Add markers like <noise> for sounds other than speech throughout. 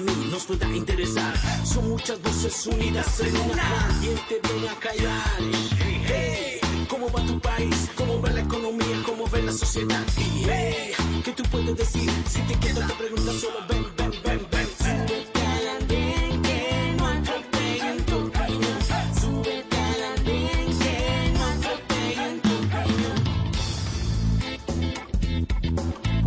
Mí nos pueda interesar. Son muchas voces unidas en una. ¿Quién te viene a callar? Hey, ¿cómo va tu país? ¿Cómo va la economía? ¿Cómo va la sociedad? Hey, ¿qué tú puedes decir? Si te quedas te preguntas solo ven, ven, ven, ven.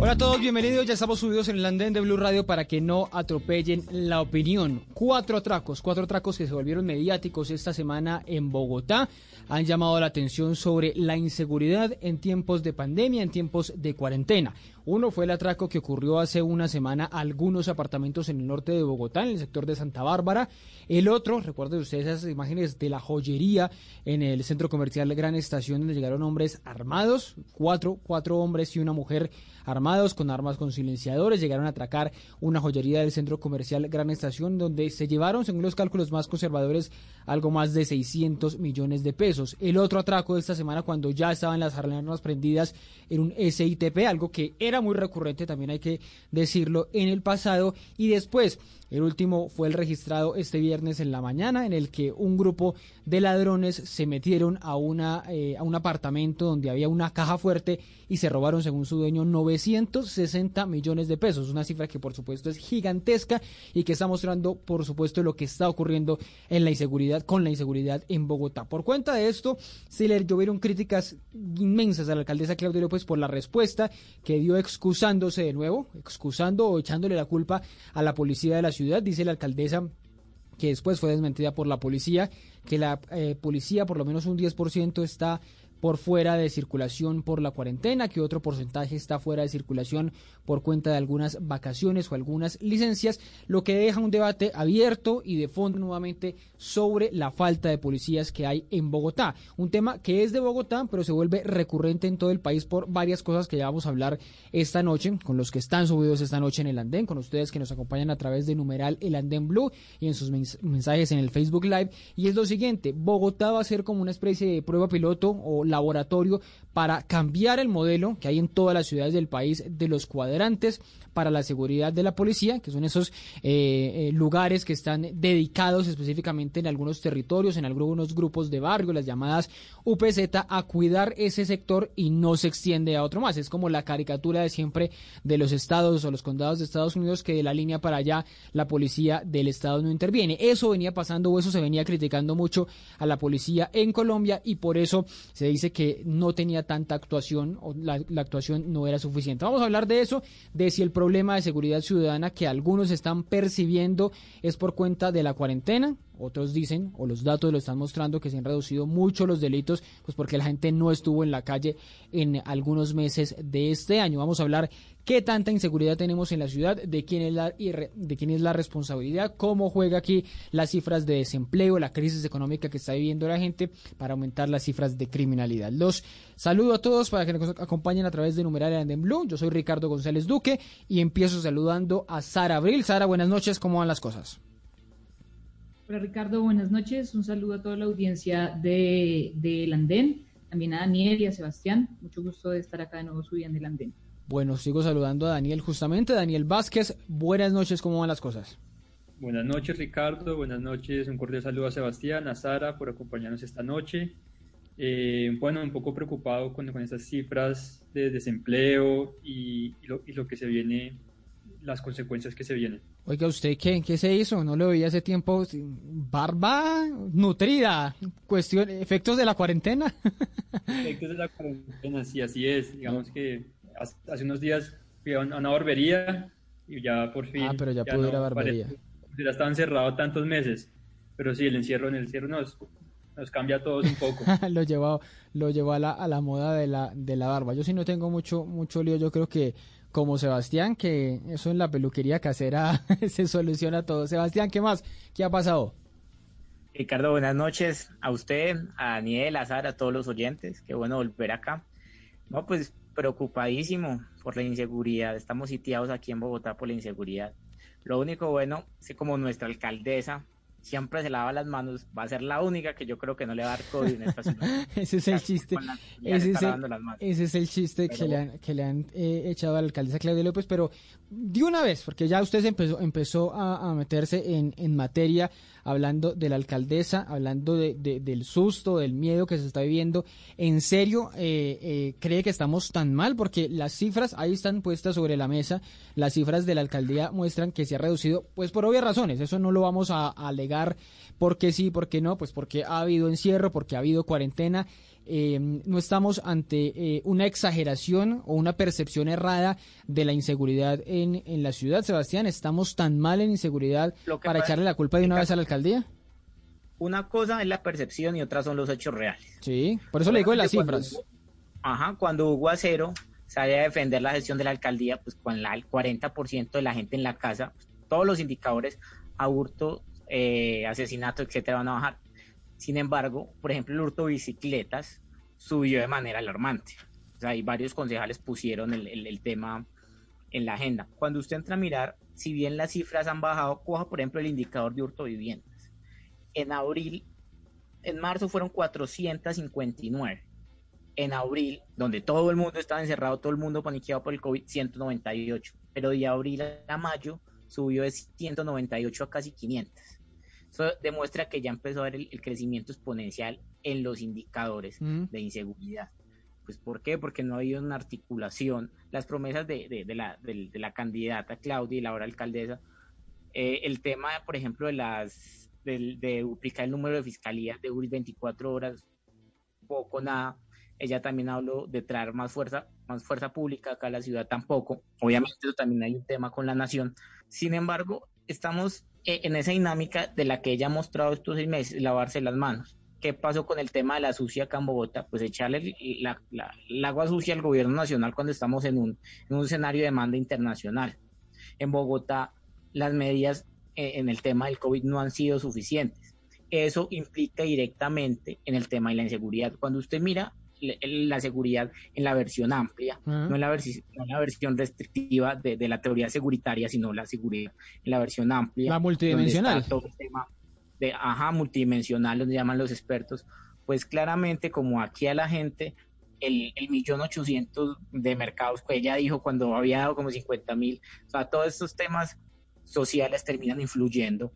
Hola a todos, bienvenidos. Ya estamos subidos en el andén de Blue Radio para que no atropellen la opinión. Cuatro atracos, cuatro atracos que se volvieron mediáticos esta semana en Bogotá. Han llamado la atención sobre la inseguridad en tiempos de pandemia, en tiempos de cuarentena. Uno fue el atraco que ocurrió hace una semana a algunos apartamentos en el norte de Bogotá, en el sector de Santa Bárbara. El otro, recuerden ustedes esas imágenes de la joyería en el centro comercial Gran Estación, donde llegaron hombres armados, cuatro, cuatro hombres y una mujer armados con armas con silenciadores, llegaron a atracar una joyería del centro comercial Gran Estación, donde se llevaron, según los cálculos más conservadores, algo más de 600 millones de pesos. El otro atraco de esta semana, cuando ya estaban las alarmas prendidas en un SITP, algo que era muy recurrente, también hay que decirlo, en el pasado, y después el último fue el registrado este viernes en la mañana, en el que un grupo de ladrones se metieron a, una, eh, a un apartamento donde había una caja fuerte y se robaron, según su dueño, 960 millones de pesos. Una cifra que, por supuesto, es gigantesca y que está mostrando, por supuesto, lo que está ocurriendo en la inseguridad, con la inseguridad en Bogotá. Por cuenta de esto, se le llovieron críticas inmensas a la alcaldesa Claudia López por la respuesta que dio excusándose de nuevo, excusando o echándole la culpa a la policía de la ciudad. Dice la alcaldesa que después fue desmentida por la policía, que la eh, policía por lo menos un 10% está por fuera de circulación por la cuarentena, que otro porcentaje está fuera de circulación por cuenta de algunas vacaciones o algunas licencias, lo que deja un debate abierto y de fondo nuevamente sobre la falta de policías que hay en Bogotá. Un tema que es de Bogotá, pero se vuelve recurrente en todo el país por varias cosas que ya vamos a hablar esta noche, con los que están subidos esta noche en el andén, con ustedes que nos acompañan a través de numeral el andén blue y en sus mens mensajes en el Facebook Live. Y es lo siguiente, Bogotá va a ser como una especie de prueba piloto o laboratorio para cambiar el modelo que hay en todas las ciudades del país de los cuadrantes para la seguridad de la policía, que son esos eh, eh, lugares que están dedicados específicamente en algunos territorios, en algunos grupos de barrio, las llamadas UPZ, a cuidar ese sector y no se extiende a otro más. Es como la caricatura de siempre de los estados o los condados de Estados Unidos que de la línea para allá la policía del estado no interviene. Eso venía pasando o eso se venía criticando mucho a la policía en Colombia y por eso se dice que no tenía tanta actuación o la, la actuación no era suficiente. Vamos a hablar de eso, de si el problema de seguridad ciudadana que algunos están percibiendo es por cuenta de la cuarentena. Otros dicen, o los datos lo están mostrando, que se han reducido mucho los delitos, pues porque la gente no estuvo en la calle en algunos meses de este año. Vamos a hablar qué tanta inseguridad tenemos en la ciudad, de quién es la, de quién es la responsabilidad, cómo juega aquí las cifras de desempleo, la crisis económica que está viviendo la gente para aumentar las cifras de criminalidad. Los saludo a todos para que nos acompañen a través de numeral en Blue. Yo soy Ricardo González Duque y empiezo saludando a Sara Abril. Sara, buenas noches, ¿cómo van las cosas? Hola Ricardo, buenas noches. Un saludo a toda la audiencia de, de Andén, también a Daniel y a Sebastián. Mucho gusto de estar acá de nuevo subiendo el Andén. Bueno, sigo saludando a Daniel justamente. Daniel Vázquez, buenas noches, ¿cómo van las cosas? Buenas noches Ricardo, buenas noches, un cordial saludo a Sebastián, a Sara por acompañarnos esta noche. Eh, bueno, un poco preocupado con, con estas cifras de desempleo y, y, lo, y lo que se viene, las consecuencias que se vienen. Oiga, ¿usted qué, qué se hizo? No lo veía hace tiempo. Barba nutrida. Cuestión, efectos de la cuarentena. <laughs> efectos de la cuarentena, sí, así es. Digamos que hace unos días fui a una barbería y ya por fin. Ah, pero ya, pudo ir a barbería. ya estaba encerrado tantos meses. Pero sí, el encierro en el encierro nos, nos cambia a todos un poco. <laughs> lo llevó, lo llevó a la, a la moda de la, de la barba. Yo sí no tengo mucho, mucho lío. Yo creo que como Sebastián, que eso en la peluquería casera <laughs> se soluciona todo. Sebastián, ¿qué más? ¿Qué ha pasado? Ricardo, buenas noches a usted, a Daniel, a Sara, a todos los oyentes. Qué bueno volver acá. No, pues preocupadísimo por la inseguridad. Estamos sitiados aquí en Bogotá por la inseguridad. Lo único bueno es que como nuestra alcaldesa siempre se lava las manos, va a ser la única que yo creo que no le va a dar COVID en <laughs> esta ciudad. ese es el chiste. Ese es el, chiste que le han, que le han eh, echado a la alcaldesa Claudia López, pero de una vez, porque ya usted empezó, empezó a, meterse en, en materia hablando de la alcaldesa, hablando de, del susto, del miedo que se está viviendo. ¿En serio eh, eh, cree que estamos tan mal? Porque las cifras ahí están puestas sobre la mesa. Las cifras de la alcaldía muestran que se ha reducido, pues por obvias razones. Eso no lo vamos a, a alegar porque sí, porque no, pues porque ha habido encierro, porque ha habido cuarentena eh, no estamos ante eh, una exageración o una percepción errada de la inseguridad en, en la ciudad, Sebastián. ¿Estamos tan mal en inseguridad para echarle la culpa de una vez a la alcaldía? Una cosa es la percepción y otra son los hechos reales. Sí, por eso le digo de las cifras. ajá, cuando Hugo Acero sale a defender la gestión de la alcaldía, pues con la, el 40% de la gente en la casa, pues, todos los indicadores, aburto, eh, asesinato, etcétera, van a bajar. Sin embargo, por ejemplo, el hurto de bicicletas subió de manera alarmante. O sea, hay varios concejales pusieron el, tema en la agenda. Cuando usted entra a mirar, si bien las cifras han bajado, coja por ejemplo el indicador de hurto de viviendas. En abril, en marzo fueron 459. En abril, donde todo el mundo estaba encerrado, todo el mundo paniqueado por el COVID, 198. Pero de abril a mayo subió de 198 a casi 500. Eso demuestra que ya empezó a haber el, crecimiento exponencial en los indicadores de inseguridad. Pues ¿por qué? Porque no ha habido una articulación. Las promesas de, de, la, de, la, candidata Claudia y la ahora alcaldesa, eh, el tema, por ejemplo, de las de, duplicar el número de fiscalías de 24 horas, poco, nada. Ella también habló de traer más fuerza, más fuerza pública acá a la ciudad tampoco. Obviamente eso también hay un tema con la nación. Sin embargo, estamos en esa dinámica de la que ella ha mostrado estos seis meses, lavarse las manos. ¿Qué pasó con el tema de la sucia acá en Bogotá? Pues echarle la, agua sucia al gobierno nacional cuando estamos en un, en un escenario de demanda internacional. En Bogotá, las medidas eh, en el tema del COVID no han sido suficientes. Eso implica directamente en el tema de la inseguridad. Cuando usted mira la seguridad en la versión amplia, no, en la la versión restrictiva de, la teoría seguritaria, sino la seguridad en la versión amplia. La multidimensional. Todo el tema de, ajá, multidimensional, donde llaman los expertos, pues claramente como aquí a la gente, el, el millón ochocientos de mercados que ella dijo cuando había dado como 50 mil, o sea, todos estos temas sociales terminan influyendo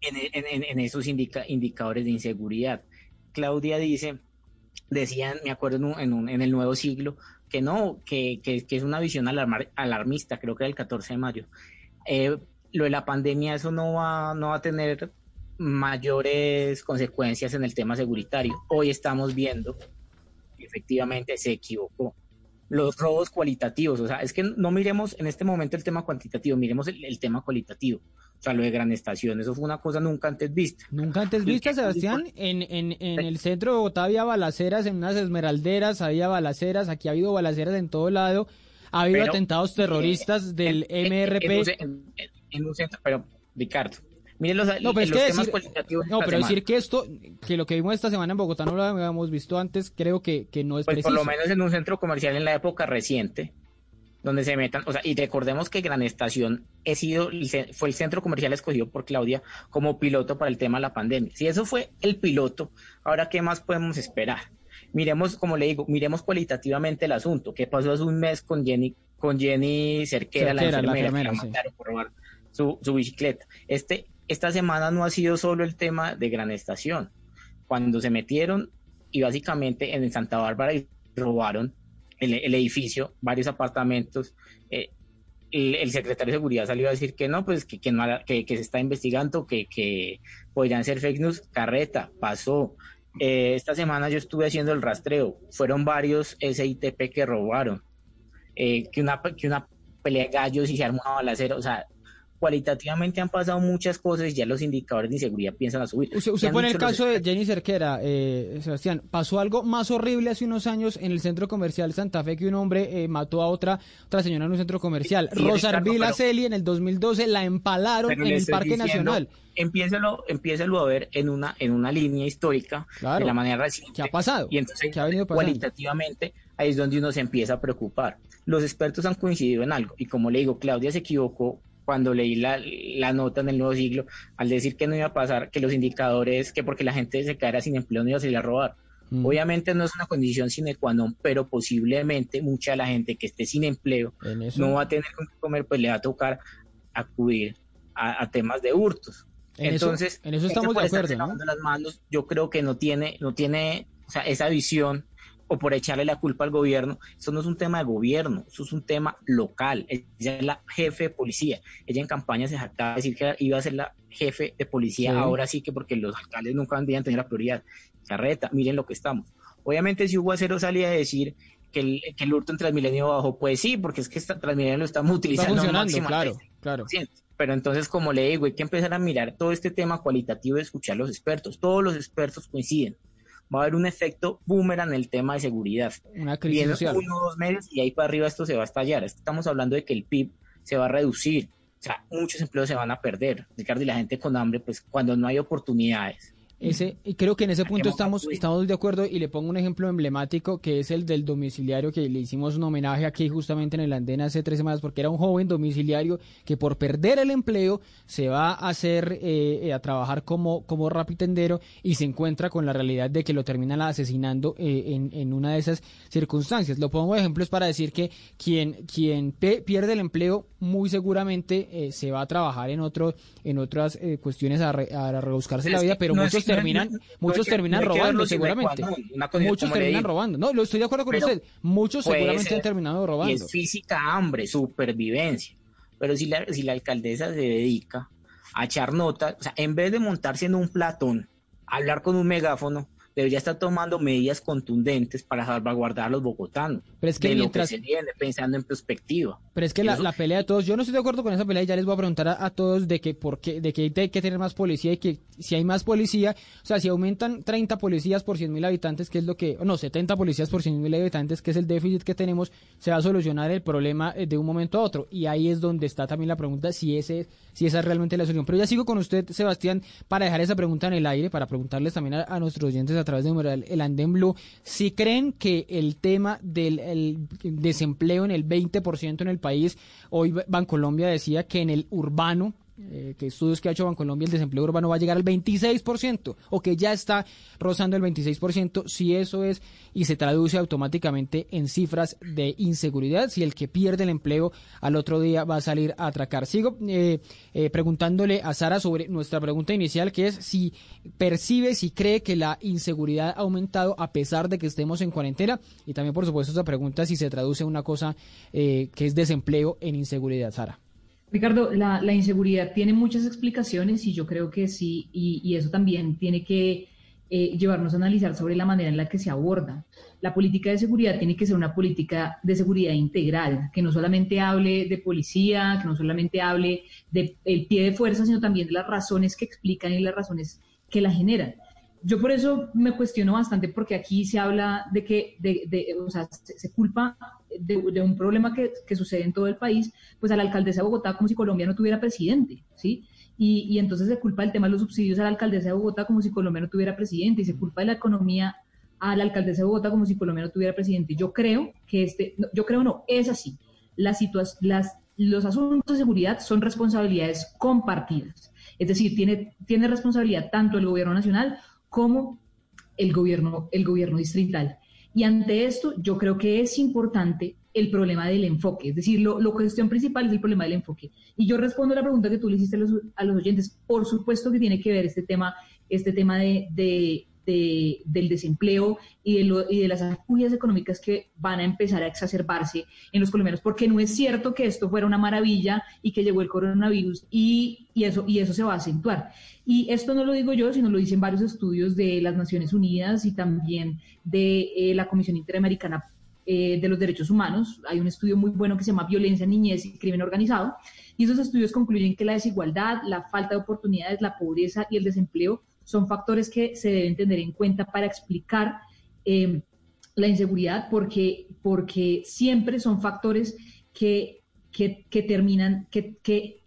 en, en, en esos indicadores de inseguridad. Claudia dice decían, me acuerdo en, un, en, el nuevo siglo, que no, que, que, es una visión alarmista, creo que era el 14 de mayo. Eh, lo de la pandemia, eso no va, no va a tener mayores consecuencias en el tema seguritario. Hoy estamos viendo, efectivamente se equivocó. Los robos cualitativos, o sea, es que no miremos en este momento el tema cuantitativo, miremos el tema cualitativo o sea, lo de Gran Estación, eso fue una cosa nunca antes vista. Nunca antes vista, Sebastián. En, en, en el centro de Bogotá había balaceras, en unas esmeralderas había balaceras, aquí ha habido balaceras en todo lado. Ha habido atentados terroristas del MRP. En, un centro, pero Ricardo, miren los, no, pero temas cualitativos. No, pero decir que esto, que lo que vimos esta semana en Bogotá no lo habíamos visto antes, creo que, que no es pues Por lo menos en un centro comercial en la época reciente, donde se metan, o sea, y recordemos que Gran Estación he sido, fue el centro comercial escogido por Claudia como piloto para el tema de la pandemia. Si eso fue el piloto, ahora qué más podemos esperar. Miremos, como le digo, miremos cualitativamente el asunto. ¿Qué pasó hace un mes con Jenny, con Jenny Cerquera, la enfermera, que la mataron por robar su, bicicleta? Este, esta semana no ha sido solo el tema de Gran Estación. Cuando se metieron y básicamente en Santa Bárbara y robaron el, edificio, varios apartamentos. Eh, el, secretario de seguridad salió a decir que no, pues que, que, se está investigando, que, que podrían ser fake news. Carreta, pasó. Eh, esta semana yo estuve haciendo el rastreo. Fueron varios SITP que robaron. Eh, que, una, que una pelea de gallos y se arma una balacera, o sea, cualitativamente han pasado muchas cosas y ya los indicadores de inseguridad piensan a subir. Usted, usted pone el caso de Jenny Cerquera, eh, Sebastián. Pasó algo más horrible hace unos años en el centro comercial Santa Fe que un hombre eh, mató a otra otra señora en un centro comercial. Sí, Rosarvila Celi en el 2012 la empalaron en el Parque diciendo, Nacional. Empiécelo, empiécelo a ver en una en una línea histórica claro, de la manera reciente. ¿Qué ha pasado? Y entonces ¿Qué ha venido cualitativamente ahí es donde uno se empieza a preocupar. Los expertos han coincidido en algo y como le digo, Claudia se equivocó cuando leí la, la, nota en el nuevo siglo, al decir que no iba a pasar, que los indicadores, que porque la gente se quedara sin empleo no iba a salir a robar. Mm. Obviamente no es una condición sine qua non, pero posiblemente mucha de la gente que esté sin empleo no va a tener que comer, pues le va a tocar acudir a, a temas de hurtos. En Entonces, eso, en eso estamos de acuerdo. ¿no? Las manos, yo creo que no tiene, no tiene o sea, esa visión o por echarle la culpa al gobierno. Eso no es un tema de gobierno, eso es un tema local. Ella es la jefe de policía. Ella en campaña se jactaba de decir que iba a ser la jefe de policía. Sí. Ahora sí que porque los alcaldes nunca habían tenido la prioridad. Carreta, miren lo que estamos. Obviamente si Hugo Acero salía a decir que el, que el hurto en Transmilenio bajó, pues sí, porque es que esta Transmilenio lo estamos utilizando. Está funcionando, máximo claro, claro. Pero entonces, como le digo, hay que empezar a mirar todo este tema cualitativo de escuchar a los expertos. Todos los expertos coinciden va a haber un efecto boomerang en el tema de seguridad. Una crisis Viene social. uno o dos meses y ahí para arriba esto se va a estallar. Estamos hablando de que el PIB se va a reducir. O sea, muchos empleos se van a perder. Ricardo, y la gente con hambre, pues cuando no hay oportunidades. Ese, y creo que en ese punto estamos, estamos de acuerdo y le pongo un ejemplo emblemático que es el del domiciliario que le hicimos un homenaje aquí justamente en el andén hace tres semanas porque era un joven domiciliario que por perder el empleo se va a hacer eh, a trabajar como, como rapitendero y se encuentra con la realidad de que lo terminan asesinando eh, en, en una de esas circunstancias. Lo pongo de ejemplos para decir que quien, quien pierde el empleo muy seguramente eh, se va a trabajar en otro, en otras eh, cuestiones a, re- a rebuscarse la vida, pero no muchos terminan, no- muchos terminan robando seguramente. Muchos terminan robando. No, lo estoy de acuerdo con Pero usted. Muchos seguramente han terminado robando. es física hambre, supervivencia. Pero si la, si la alcaldesa se dedica a echar notas, o sea, en vez de montarse en un platón, hablar con un megáfono, debería estar tomando medidas contundentes para salvaguardar a los bogotanos. Pero es que de mientras- lo que se viene, pensando en perspectiva. Pero es que la, la pelea de todos, yo no estoy de acuerdo con esa pelea y ya les voy a preguntar a, a todos de que por qué, de que hay que tener más policía y que si hay más policía, o sea, si aumentan 30 policías por 100 mil habitantes, que es lo que, no, 70 policías por 100 mil habitantes, que es el déficit que tenemos, se va a solucionar el problema eh, de un momento a otro. Y ahí es donde está también la pregunta si ese, si esa es realmente la solución. Pero ya sigo con usted, Sebastián, para dejar esa pregunta en el aire, para preguntarles también a, a nuestros oyentes a través de numeral el Andén Blue, si creen que el tema del el desempleo en el 20% en el país, hoy Bancolombia decía que en el urbano, eh, que estudios que ha hecho Bancolombia, el desempleo urbano va a llegar al 26%, o que ya está rozando el 26%, si eso es y se traduce automáticamente en cifras de inseguridad, si el que pierde el empleo al otro día va a salir a atracar. Sigo eh, eh, preguntándole a Sara sobre nuestra pregunta inicial, que es si percibe, si cree que la inseguridad ha aumentado a pesar de que estemos en cuarentena, y también por supuesto esta pregunta si se traduce una cosa eh, que es desempleo en inseguridad, Sara. Ricardo, la, inseguridad tiene muchas explicaciones y yo creo que sí, y, eso también tiene que eh, llevarnos a analizar sobre la manera en la que se aborda. La política de seguridad tiene que ser una política de seguridad integral, que no solamente hable de policía, que no solamente hable del pie de fuerza, sino también de las razones que explican y las razones que la generan. Yo por eso me cuestiono bastante porque aquí se habla de que, de, de, o sea, se, culpa de, de, un problema que, que, sucede en todo el país, pues a la alcaldesa de Bogotá como si Colombia no tuviera presidente, ¿sí? Y, y, entonces se culpa el tema de los subsidios a la alcaldesa de Bogotá como si Colombia no tuviera presidente y se culpa de la economía a la alcaldesa de Bogotá como si Colombia no tuviera presidente. Yo creo que este, no, yo creo no, es así. Las las, los asuntos de seguridad son responsabilidades compartidas. Es decir, tiene, tiene responsabilidad tanto el gobierno nacional como el gobierno, el gobierno distrital. Y ante esto, yo creo que es importante el problema del enfoque, es decir, lo, lo cuestión principal es el problema del enfoque. Y yo respondo a la pregunta que tú le hiciste a los, oyentes, por supuesto que tiene que ver este tema, este tema de, de, del desempleo y de, las acudias económicas que van a empezar a exacerbarse en los colombianos, porque no es cierto que esto fuera una maravilla y que llegó el coronavirus y, y, eso, y eso se va a acentuar. Y esto no lo digo yo, sino lo dicen varios estudios de las Naciones Unidas y también de eh, la Comisión Interamericana eh, de los derechos humanos. Hay un estudio muy bueno que se llama Violencia, Niñez y Crimen Organizado. Y esos estudios concluyen que la desigualdad, la falta de oportunidades, la pobreza y el desempleo son factores que se deben tener en cuenta para explicar eh, la inseguridad, porque, porque siempre son factores que, que, que terminan, que, que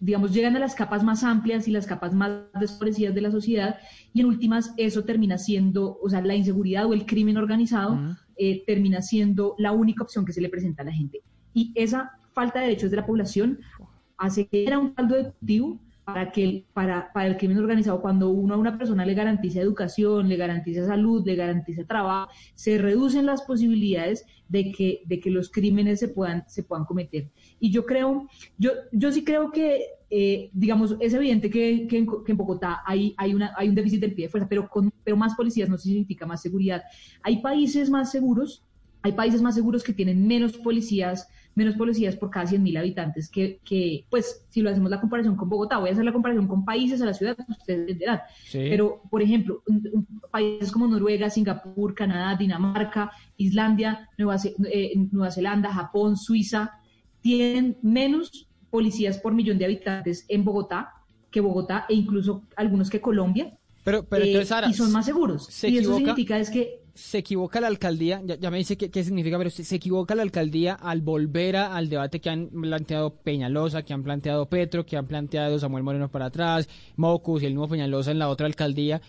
digamos, llegan a las capas más amplias y las capas más desfavorecidas de la sociedad y en últimas eso termina siendo, o sea, la inseguridad o el crimen organizado eh, termina siendo la única opción que se le presenta a la gente. Y esa falta de derechos de la población hace que era un caldo de cultivo para, que, para, para el crimen organizado, cuando uno a una persona le garantiza educación, le garantiza salud, le garantiza trabajo, se reducen las posibilidades de que, de que los crímenes se puedan, se puedan cometer. Y yo creo, yo, yo sí creo que, eh, digamos, es evidente que, que, en, que, en, Bogotá hay, hay, una, hay un déficit del pie de fuerza, pero, con, pero más policías no significa más seguridad. Hay países más seguros, hay países más seguros que tienen menos policías, menos policías por cada 100.000 habitantes que, que, pues, si lo hacemos la comparación con Bogotá, voy a hacer la comparación con países a la ciudad, ustedes entenderán. Sí. Pero, por ejemplo, un, un, países como Noruega, Singapur, Canadá, Dinamarca, Islandia, Nueva, eh, Nueva Zelanda, Japón, Suiza, tienen menos policías por millón de habitantes en Bogotá que Bogotá e incluso algunos que Colombia. Pero, pero eh, entonces, Sara, y son más seguros. Se y equivoca, eso significa es que se equivoca la alcaldía, ya, me dice qué, significa, pero se, equivoca la alcaldía al volver a, al debate que han planteado Peñalosa, que han planteado Petro, que han planteado Samuel Moreno para atrás, Mocus y el nuevo Peñalosa en la otra alcaldía,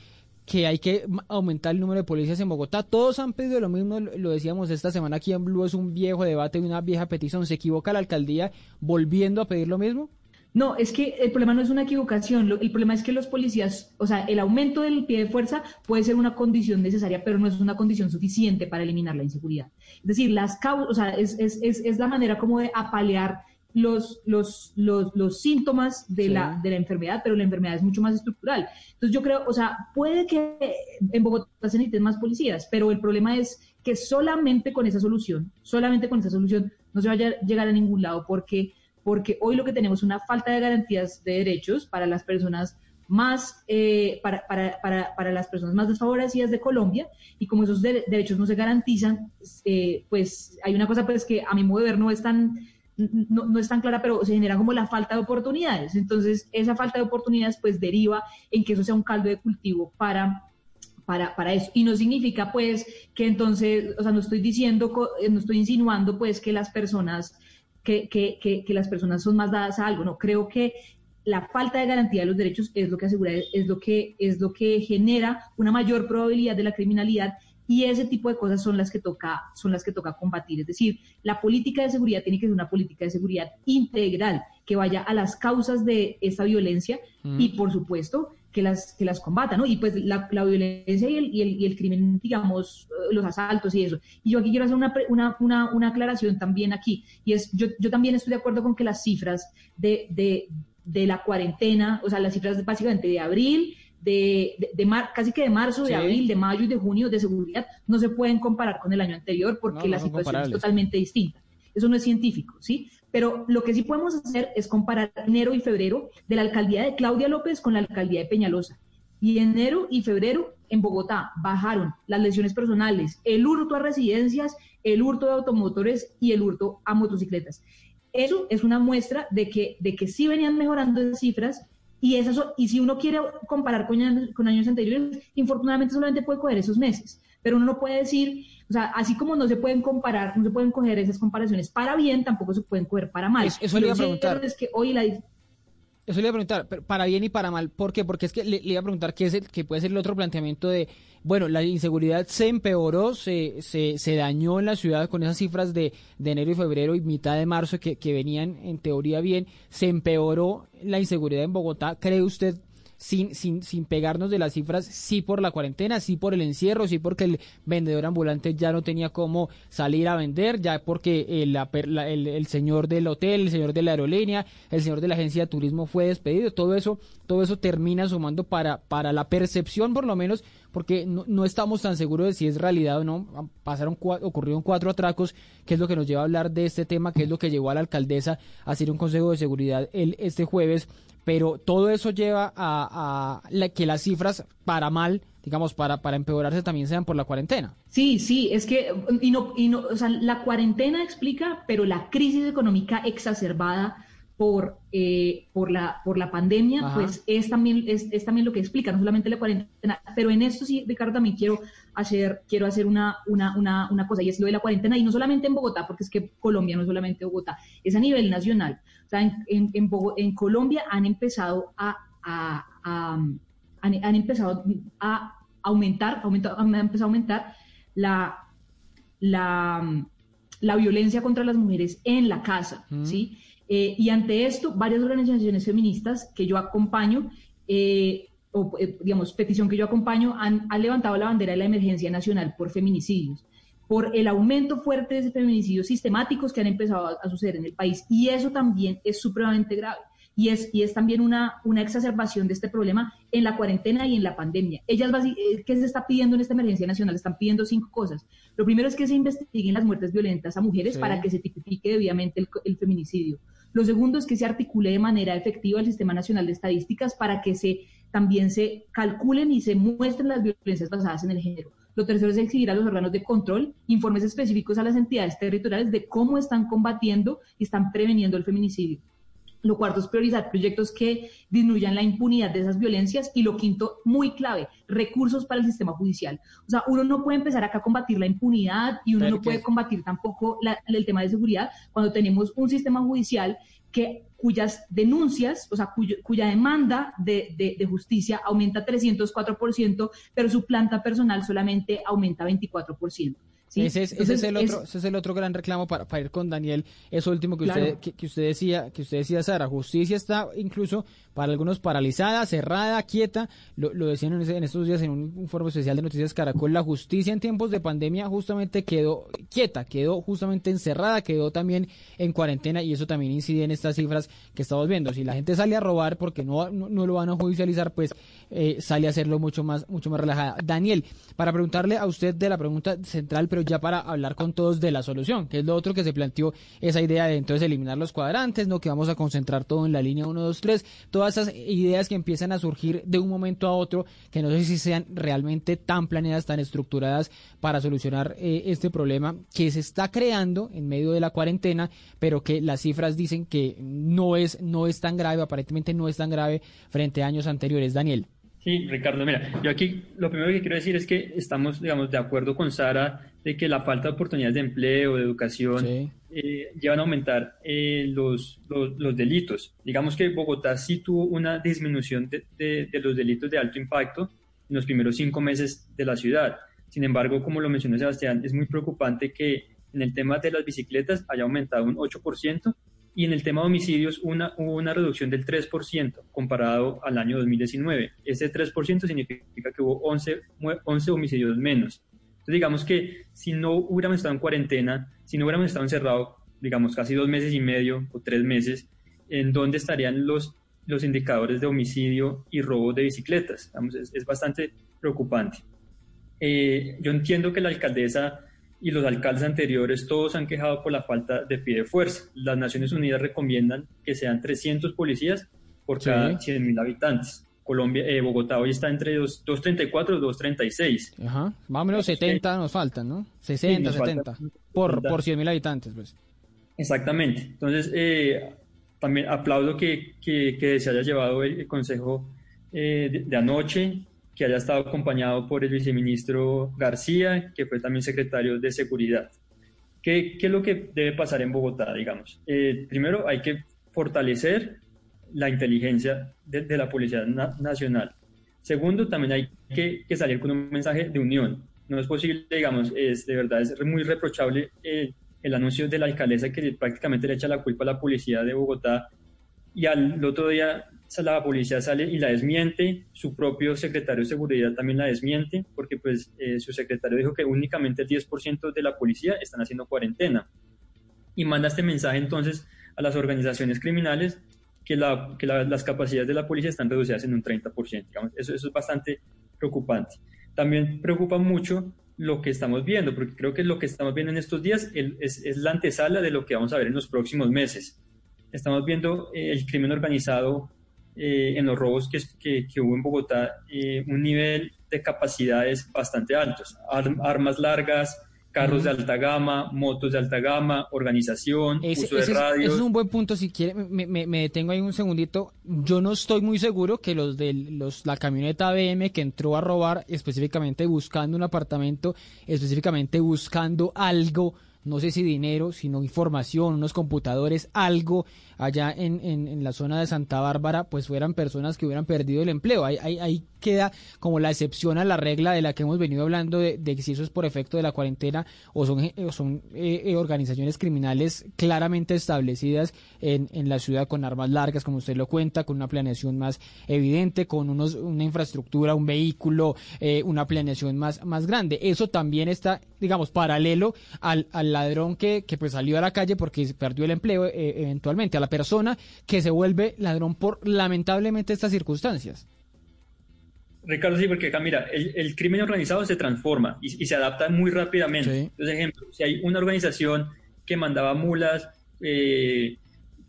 que hay que aumentar el número de policías en Bogotá. Todos han pedido lo mismo, lo decíamos esta semana aquí en Blue, es un viejo debate, una vieja petición. ¿Se equivoca la alcaldía volviendo a pedir lo mismo? No, es que el problema no es una equivocación, el problema es que los policías, o sea, el aumento del pie de fuerza puede ser una condición necesaria, pero no es una condición suficiente para eliminar la inseguridad. Es decir, las causas, o sea, es, es, es, es la manera como de apalear los, los, los, los síntomas de, sí. la, de la enfermedad, pero la enfermedad es mucho más estructural. Entonces yo creo, o sea, puede que en Bogotá se necesiten más policías, pero el problema es que solamente con esa solución, solamente con esa solución no se vaya a llegar a ningún lado, porque, porque hoy lo que tenemos es una falta de garantías de derechos para las personas más eh, para, para, para, para, las personas más desfavorecidas de Colombia y como esos de derechos no se garantizan, eh, pues hay una cosa pues que a mi modo de ver no es tan no, no, es tan clara, pero se genera como la falta de oportunidades. Entonces, esa falta de oportunidades pues deriva en que eso sea un caldo de cultivo para, para, para eso. Y no significa pues que entonces, o sea, no estoy diciendo, no estoy insinuando pues que las personas, que, que, que, que las personas son más dadas a algo, no, creo que la falta de garantía de los derechos es lo que asegura, es lo que, es lo que genera una mayor probabilidad de la criminalidad y ese tipo de cosas son las que toca son las que toca combatir es decir la política de seguridad tiene que ser una política de seguridad integral que vaya a las causas de esta violencia mm. y por supuesto que las que las combata no y pues la, la violencia y el, y, el, y el, crimen digamos los asaltos y eso y yo aquí quiero hacer una, una, una, una aclaración también aquí y es yo, yo también estoy de acuerdo con que las cifras de, de, de la cuarentena o sea las cifras básicamente de abril de, de, de mar, casi que de marzo, de abril, de mayo y de junio de seguridad no se pueden comparar con el año anterior porque no, la situación es totalmente distinta. Eso no es científico, ¿sí? Pero lo que sí podemos hacer es comparar enero y febrero de la alcaldía de Claudia López con la alcaldía de Peñalosa. Y enero y febrero en Bogotá bajaron las lesiones personales, el hurto a residencias, el hurto de automotores y el hurto a motocicletas. Eso es una muestra de que, de que sí venían mejorando esas cifras y, esas, y si uno quiere comparar con con años anteriores, infortunadamente solamente puede coger esos meses. Pero uno no puede decir, o sea, así como no se pueden comparar, no se pueden coger esas comparaciones para bien, tampoco se pueden coger para mal. Eso, eso le iba a preguntar. Es que hoy la, eso le iba a preguntar, para bien y para mal, ¿por qué? Porque es que le, le iba a preguntar qué es el, que puede ser el otro planteamiento de, bueno, la inseguridad se empeoró, se, se, se dañó en la ciudad con esas cifras de, de enero y febrero y mitad de marzo que, que venían en teoría bien, se empeoró la inseguridad en Bogotá. ¿Cree usted sin, sin, sin pegarnos de las cifras, sí por la cuarentena, sí por el encierro, sí porque el vendedor ambulante ya no tenía cómo salir a vender, ya porque el, la, el, el, señor del hotel, el señor de la aerolínea, el señor de la agencia de turismo fue despedido, todo eso, todo eso termina sumando para, para la percepción por lo menos, porque no, no estamos tan seguros de si es realidad o no, pasaron ocurrieron cuatro atracos, que es lo que nos lleva a hablar de este tema, que es lo que llevó a la alcaldesa a hacer un consejo de seguridad el, este jueves pero todo eso lleva a, que las cifras para mal, digamos, para, para empeorarse también sean por la cuarentena. Sí, sí, es que, y no, y no, o sea, la cuarentena explica, pero la crisis económica exacerbada por, eh, por, la, por la pandemia, pues es también, es, es, también lo que explica, no solamente la cuarentena, pero en esto sí, Ricardo, también quiero hacer, quiero hacer una, una, una, una cosa, y es lo de la cuarentena, y no solamente en Bogotá, porque es que Colombia no es solamente Bogotá, es a nivel nacional. O sea, en, en, en, Colombia han empezado a, a, han, han, empezado a aumentar, aumentar, han empezado a aumentar la, la, la violencia contra las mujeres en la casa, ¿sí? Eh, y ante esto, varias organizaciones feministas que yo acompaño, eh, o eh, digamos, petición que yo acompaño, han, levantado la bandera de la emergencia nacional por feminicidios, por el aumento fuerte de feminicidios sistemáticos que han empezado a, suceder en el país. Y eso también es supremamente grave. Y es, y es también una, una exacerbación de este problema en la cuarentena y en la pandemia. Ellas, ¿qué se está pidiendo en esta emergencia nacional? Están pidiendo cinco cosas. Lo primero es que se investiguen las muertes violentas a mujeres para que se tipifique debidamente el feminicidio. Lo segundo es que se articule de manera efectiva el Sistema Nacional de Estadísticas para que se también se calculen y se muestren las violencias basadas en el género. Lo tercero es exigir a los órganos de control informes específicos a las entidades territoriales de cómo están combatiendo y están preveniendo el feminicidio. Lo cuarto es priorizar proyectos que disminuyan la impunidad de esas violencias. Y lo quinto, muy clave, recursos para el sistema judicial. O sea, uno no puede empezar acá a combatir la impunidad y uno no puede combatir tampoco el tema de seguridad cuando tenemos un sistema judicial que cuyas denuncias, o sea, cuya demanda de, de, de, justicia aumenta 304%, pero su planta personal solamente aumenta 24%. Ese, es, ese, es el otro, ese es el otro gran reclamo para, para ir con Daniel. Eso último que usted, que, usted decía, que usted decía, Sara, justicia está incluso para algunos paralizada, cerrada, quieta. Lo, lo decían en, estos días en un informe especial de Noticias Caracol. La justicia en tiempos de pandemia justamente quedó quieta, quedó justamente encerrada, quedó también en cuarentena y eso también incide en estas cifras que estamos viendo. Si la gente sale a robar porque no, no, lo van a judicializar, pues eh, sale a hacerlo mucho más, mucho más relajada. Daniel, para preguntarle a usted de la pregunta central, pero ya para hablar con todos de la solución, que es lo otro que se planteó esa idea de entonces eliminar los cuadrantes, no que vamos a concentrar todo en la línea 1, 2, 3, todas esas ideas que empiezan a surgir de un momento a otro, que no sé si sean realmente tan planeadas, tan estructuradas para solucionar eh, este problema que se está creando en medio de la cuarentena, pero que las cifras dicen que no es, no es tan grave, aparentemente no es tan grave frente a años anteriores. Daniel. Sí, Ricardo, mira, yo aquí lo primero que quiero decir es que estamos, digamos, de acuerdo con Sara de que la falta de oportunidades de empleo, de educación, eh, llevan a aumentar eh, los, los, delitos. Digamos que Bogotá sí tuvo una disminución de, de, los delitos de alto impacto en los primeros cinco meses de la ciudad. Sin embargo, como lo mencionó Sebastián, es muy preocupante que en el tema de las bicicletas haya aumentado un 8% y en el tema de homicidios una, hubo una reducción del 3% comparado al año 2019. Ese 3% significa que hubo 11, 11 homicidios menos. Entonces digamos que si no hubiéramos estado en cuarentena, si no hubiéramos estado encerrado, digamos casi dos meses y medio o tres meses, ¿en dónde estarían los, los indicadores de homicidio y robo de bicicletas? es, bastante preocupante. Eh, yo entiendo que la alcaldesa y los alcaldes anteriores todos han quejado por la falta de pie de fuerza. Las Naciones Unidas recomiendan que sean 300 policías por cada 100.000 habitantes. Colombia, eh, Bogotá hoy está entre 234 y 236. Ajá, más o menos 70 nos faltan, ¿no? 60, 70 por, por 100.000 habitantes, pues. Exactamente. Entonces, eh, también aplaudo que, que, se haya llevado el, consejo eh, de, anoche que haya estado acompañado por el viceministro García, que fue también secretario de Seguridad. ¿Qué, qué es lo que debe pasar en Bogotá, digamos? Eh, primero, hay que fortalecer la inteligencia de, la Policía Nacional. Segundo, también hay que, que, salir con un mensaje de unión. No es posible, digamos, es de verdad, es muy reprochable el, el anuncio de la alcaldesa que prácticamente le echa la culpa a la policía de Bogotá y al otro día la policía sale y la desmiente, su propio secretario de seguridad también la desmiente, porque pues eh, su secretario dijo que únicamente el 10% de la policía están haciendo cuarentena. Y manda este mensaje entonces a las organizaciones criminales que, la, que las capacidades de la policía están reducidas en un 30%. Digamos. Eso, eso es bastante preocupante. También preocupa mucho lo que estamos viendo, porque creo que lo que estamos viendo en estos días es, es la antesala de lo que vamos a ver en los próximos meses. Estamos viendo eh, el crimen organizado eh, en los robos que, que, que hubo en Bogotá eh, un nivel de capacidades bastante altos. armas largas, carros de alta gama, motos de alta gama, organización, uso de radio. Ese es un buen punto. Si quiere, me, me, me, detengo ahí un segundito. Yo no estoy muy seguro que los de los, la camioneta BM que entró a robar específicamente buscando un apartamento, específicamente buscando algo, no sé si dinero, sino información, unos computadores, algo allá en, en, la zona de Santa Bárbara, pues fueran personas que hubieran perdido el empleo. Ahí, ahí, ahí queda como la excepción a la regla de la que hemos venido hablando de, de si eso es por efecto de la cuarentena o son, eh, o son eh, eh, organizaciones criminales claramente establecidas en, en, la ciudad con armas largas, como usted lo cuenta, con una planeación más evidente, con unos, una infraestructura, un vehículo, eh, una planeación más, más grande. Eso también está, digamos, paralelo al, al ladrón que, que pues salió a la calle porque perdió el empleo eh, eventualmente, a la persona que se vuelve ladrón por lamentablemente estas circunstancias. Ricardo, sí, porque acá mira, el, el crimen organizado se transforma y, y, se adapta muy rápidamente. Sí. Entonces, ejemplo, si hay una organización que mandaba mulas eh,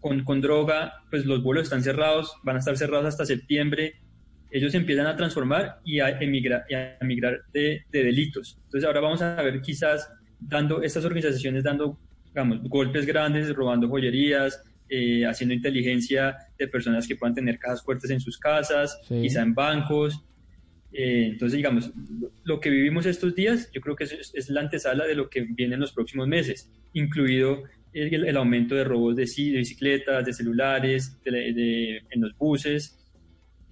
con, con, droga, pues los vuelos están cerrados, van a estar cerrados hasta septiembre. Ellos empiezan a transformar y a emigrar, y a emigrar de, de delitos. Entonces, ahora vamos a ver quizás dando estas organizaciones dando, digamos, golpes grandes, robando joyerías, eh, haciendo inteligencia de personas que puedan tener cajas fuertes en sus casas, sí. quizá en bancos. Eh, entonces, digamos, lo que vivimos estos días, yo creo que es, es, la antesala de lo que viene en los próximos meses, incluido el, el aumento de robos de, de, bicicletas, de celulares, de, de, en los buses.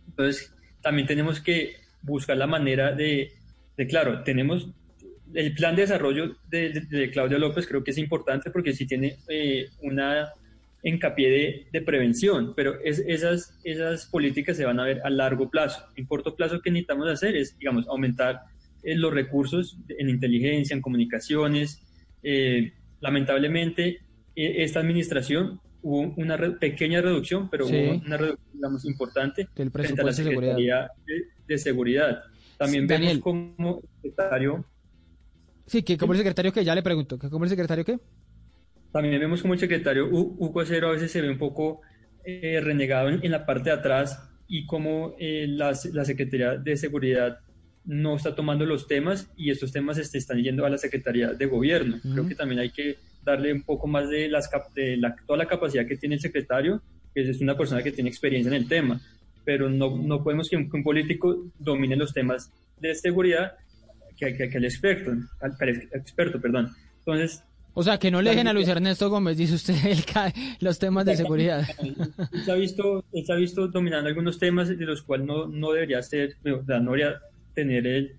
Entonces, también tenemos que buscar la manera de, claro, tenemos el plan de desarrollo de, Claudia López, creo que es importante porque sí tiene eh, una hincapié de, de, prevención, pero es, esas, esas políticas se van a ver a largo plazo. En corto plazo, ¿qué necesitamos hacer? Es, digamos, aumentar eh, los recursos en inteligencia, en comunicaciones. Eh, lamentablemente, eh, esta administración hubo una re pequeña reducción, pero sí. hubo una reducción, digamos, importante del frente a la Secretaría de Seguridad. De, de seguridad. También sí, vemos como secretario... Sí, que como el secretario que ya le pregunto, que como el secretario qué? También vemos como el secretario Hugo Acero a veces se ve un poco eh, renegado en, en, la parte de atrás y como eh, la, la, Secretaría de Seguridad no está tomando los temas y estos temas se están yendo a la Secretaría de Gobierno. Uh -huh. Creo que también hay que darle un poco más de, las, de la, toda la capacidad que tiene el secretario, que es una persona que tiene experiencia en el tema, pero no, no podemos que un, que un político domine los temas de seguridad que, que, que el experto, al, experto, perdón. Entonces, o sea, que no le dejen a Luis Ernesto Gómez, dice usted, <laughs> el, los temas de seguridad. Se ha visto, se ha visto dominando algunos temas de los cuales no, no debería ser, no debería tener el,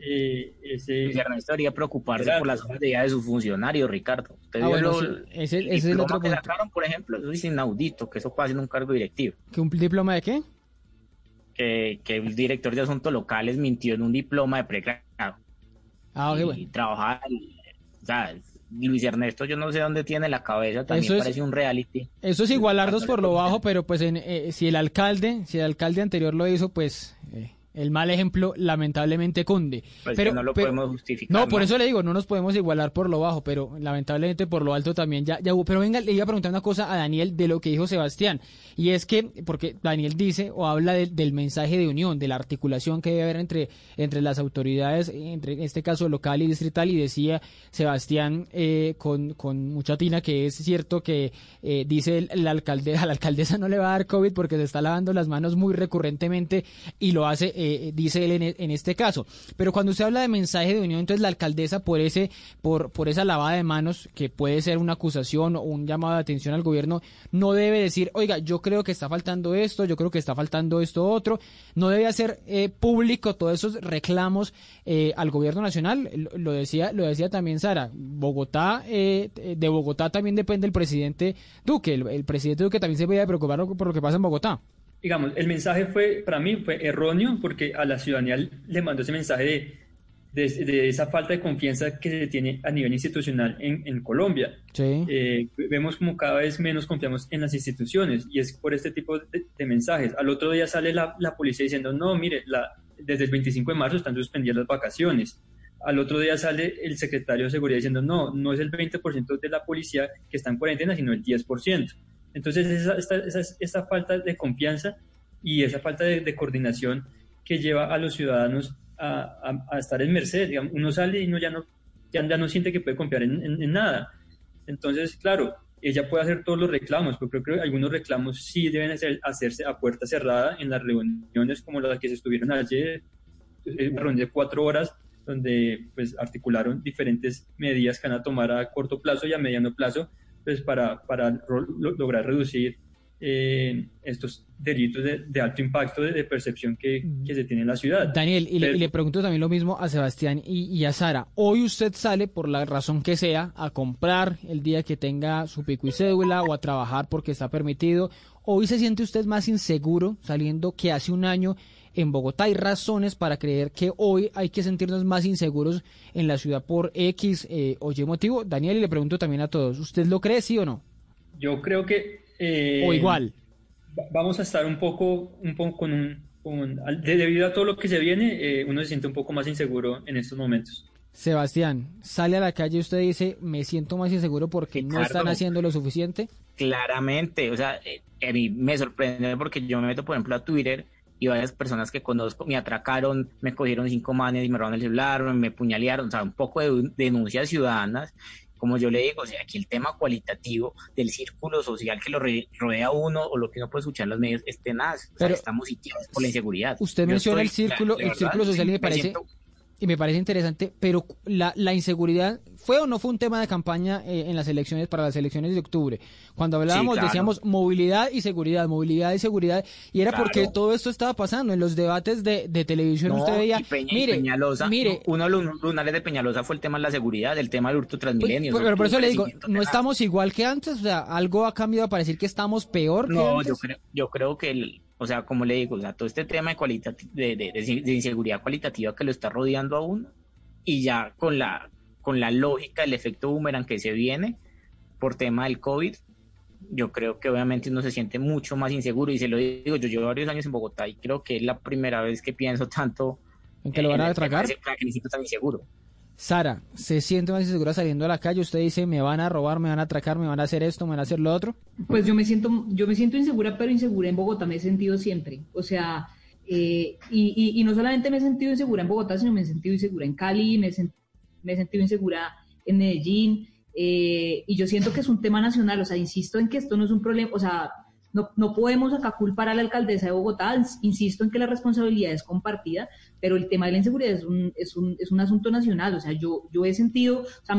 eh, ese... Luis Ernesto debería preocuparse por las seguridad de sus funcionarios, Ricardo. Usted ah, bueno, lo, sí. ese, el ese es el otro que sacaron, por ejemplo, eso es inaudito, que eso pase en un cargo directivo. ¿Que un diploma de qué? Que, que el director de asuntos locales mintió en un diploma de pregrado. Ah, ok, y bueno. trabajar, o sea, Luis Ernesto, yo no sé dónde tiene la cabeza, también es, parece un reality. Eso es igualar dos por lo bajo, pero pues en, eh, si el alcalde, si el alcalde anterior lo hizo, pues eh, el mal ejemplo lamentablemente cunde. Pues pero no lo pero, podemos justificar. No, por ¿no? eso le digo, no nos podemos igualar por lo bajo, pero lamentablemente por lo alto también ya, ya hubo. Pero venga, le iba a preguntar una cosa a Daniel de lo que dijo Sebastián, y es que, porque Daniel dice o habla de, del mensaje de unión, de la articulación que debe haber entre, entre las autoridades, entre en este caso local y distrital, y decía Sebastián eh, con, con mucha tina que es cierto que eh, dice el alcalde, <laughs> a la alcaldesa no le va a dar COVID porque se está lavando las manos muy recurrentemente y lo hace eh, dice él en, en, este caso. Pero cuando usted habla de mensaje de unión, entonces la alcaldesa por ese, por, por esa lavada de manos, que puede ser una acusación o un llamado de atención al gobierno, no debe decir, oiga, yo creo que está faltando esto, yo creo que está faltando esto otro. No debe hacer eh, público todos esos reclamos eh, al gobierno nacional. Lo, decía, lo decía también Sara. Bogotá, eh, de Bogotá también depende el presidente Duque. El, presidente Duque también se debe preocupar por lo que pasa en Bogotá digamos, el mensaje fue, para mí, fue erróneo porque a la ciudadanía le mandó ese mensaje de, de, de esa falta de confianza que se tiene a nivel institucional en, en Colombia. Sí. Eh, vemos como cada vez menos confiamos en las instituciones y es por este tipo de, de mensajes. Al otro día sale la, la policía diciendo, no, mire, la, desde el 25 de marzo están suspendidas las vacaciones. Al otro día sale el secretario de Seguridad diciendo, no, no es el 20% de la policía que está en cuarentena, sino el 10%. Entonces, esa, falta de confianza y esa falta de, coordinación que lleva a los ciudadanos a, estar en merced. uno sale y uno ya no, ya, no siente que puede confiar en, nada. Entonces, claro, ella puede hacer todos los reclamos, pero creo que algunos reclamos sí deben hacerse a puerta cerrada en las reuniones como las que se estuvieron ayer, eh, una reunión de cuatro horas donde pues articularon diferentes medidas que van a tomar a corto plazo y a mediano plazo pues para, para lograr reducir eh, estos delitos de, alto impacto de, percepción que, que, se tiene en la ciudad. Daniel, y, le, pregunto también lo mismo a Sebastián y, a Sara. Hoy usted sale, por la razón que sea, a comprar el día que tenga su pico y cédula o a trabajar porque está permitido. Hoy se siente usted más inseguro saliendo que hace un año en Bogotá. Hay razones para creer que hoy hay que sentirnos más inseguros en la ciudad por X eh, o Y motivo. Daniel, y le pregunto también a todos, ¿usted lo cree, sí o no? Yo creo que eh, o igual. Vamos a estar un poco, un poco con un, debido a todo lo que se viene, eh, uno se siente un poco más inseguro en estos momentos. Sebastián, sale a la calle y usted dice, me siento más inseguro porque no están haciendo lo suficiente. Claramente, o sea, eh, a mí me sorprende porque yo me meto, por ejemplo, a Twitter y varias personas que conozco me atracaron, me cogieron cinco manes y me robaron el celular, me puñalearon, o sea, un poco de denuncias ciudadanas como yo le digo, o sea, aquí el tema cualitativo del círculo social que lo rodea a uno o lo que uno puede escuchar en los medios es tenaz. Pero estamos sitiados por la inseguridad. Usted menciona el círculo, el círculo social y me parece y me parece interesante, pero la, la, inseguridad fue o no fue un tema de campaña eh, en las elecciones para las elecciones de octubre. Cuando hablábamos decíamos movilidad y seguridad, movilidad y seguridad, y era porque todo esto estaba pasando en los debates de, de televisión. usted veía, mire, Peñalosa, mire, uno de los lunares de Peñalosa fue el tema de la seguridad, el tema del hurto transmilenio. Pero, por eso le digo, no estamos igual que antes, o sea, algo ha cambiado para decir que estamos peor. Que no, yo creo, yo creo que el, o sea, como le digo, o sea, todo este tema de, de, inseguridad cualitativa que lo está rodeando a uno y ya con la, con la lógica, el efecto boomerang que se viene por tema del COVID, yo creo que obviamente uno se siente mucho más inseguro y se lo digo, yo llevo varios años en Bogotá y creo que es la primera vez que pienso tanto en que lo van a atracar. Que me siento tan inseguro. Sara, ¿se siente más insegura saliendo a la calle? Usted dice, me van a robar, me van a atracar, me van a hacer esto, me van a hacer lo otro. Pues yo me siento, yo me siento insegura, pero insegura en Bogotá me he sentido siempre. O sea, eh, y, no solamente me he sentido insegura en Bogotá, sino me he sentido insegura en Cali, me he, me he sentido insegura en Medellín. Eh, y yo siento que es un tema nacional, o sea, insisto en que esto no es un problema, o sea, no, no podemos acá culpar a la alcaldesa de Bogotá, insisto en que la responsabilidad es compartida, pero el tema de la inseguridad es un, es un, es un asunto nacional, o sea, yo, yo he sentido, o sea,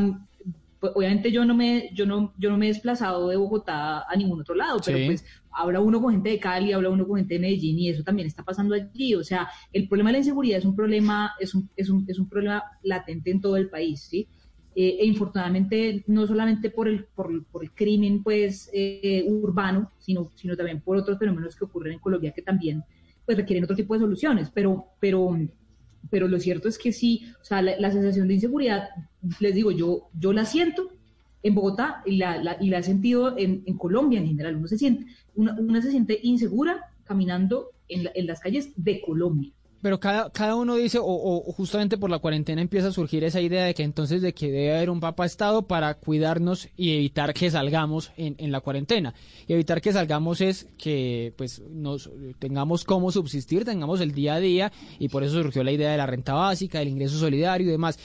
pues, obviamente yo no me yo no yo no me he desplazado de Bogotá a ningún otro lado pero pues habla uno con gente de Cali habla uno con gente de Medellín y eso también está pasando allí o sea el problema de la inseguridad es un problema es un, es un, es un problema latente en todo el país sí eh, e infortunadamente no solamente por el, por, el crimen pues eh, urbano, sino, sino también por otros fenómenos que ocurren en Colombia que también pues requieren otro tipo de soluciones, pero, pero, pero lo cierto es que sí, o sea, la, sensación de inseguridad, les digo, yo, yo la siento en Bogotá y la, y la he sentido en, en, Colombia en general, uno se siente, una, se siente insegura caminando en, en las calles de Colombia. Pero cada, cada uno dice, o, justamente por la cuarentena empieza a surgir esa idea de que entonces de que debe haber un papa estado para cuidarnos y evitar que salgamos en, en la cuarentena. Y evitar que salgamos es que pues nos tengamos cómo subsistir, tengamos el día a día, y por eso surgió la idea de la renta básica, del ingreso solidario y demás.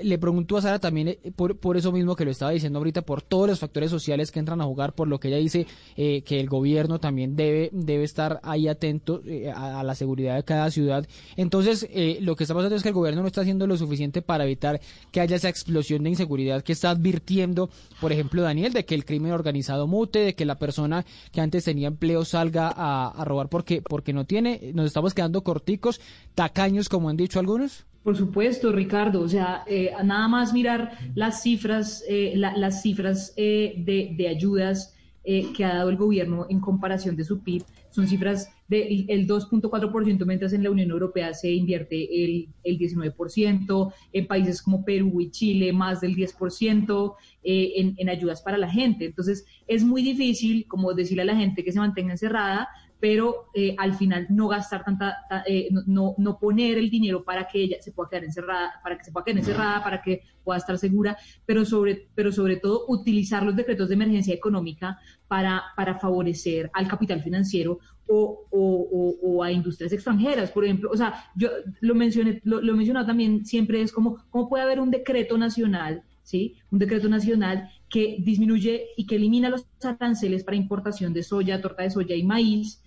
Le pregunto a Sara también, eh, por, por eso mismo que lo estaba diciendo ahorita, por todos los factores sociales que entran a jugar, por lo que ella dice eh, que el gobierno también debe, debe estar ahí atento eh, a la seguridad de cada ciudad entonces, eh, lo que está pasando es que el gobierno no está haciendo lo suficiente para evitar que haya esa explosión de inseguridad que está advirtiendo, por ejemplo, Daniel, de que el crimen organizado mute, de que la persona que antes tenía empleo salga a, robar porque, porque no tiene. Nos estamos quedando corticos, tacaños, como han dicho algunos. Por supuesto, Ricardo. O sea, eh, nada más mirar las cifras, eh, las cifras de, de, ayudas que ha dado el gobierno en comparación de su PIB son cifras del el 2.4%, mientras en la Unión Europea se invierte el, el 19%, en países como Perú y Chile más del 10% eh, en, en ayudas para la gente. Entonces, es muy difícil, como decirle a la gente que se mantenga encerrada, pero eh, al final no gastar tanta, eh, no, no poner el dinero para que ella se pueda quedar encerrada, para que se pueda quedar encerrada, para que pueda estar segura, pero sobre, pero sobre todo utilizar los decretos de emergencia económica para, para favorecer al capital financiero o, o, o, a industrias extranjeras, por ejemplo. O sea, yo lo mencioné, lo, lo he mencionado también siempre, es como, ¿cómo puede haber un decreto nacional, ¿sí? Un decreto nacional que disminuye y que elimina los aranceles para importación de soya, torta de soya y maíz,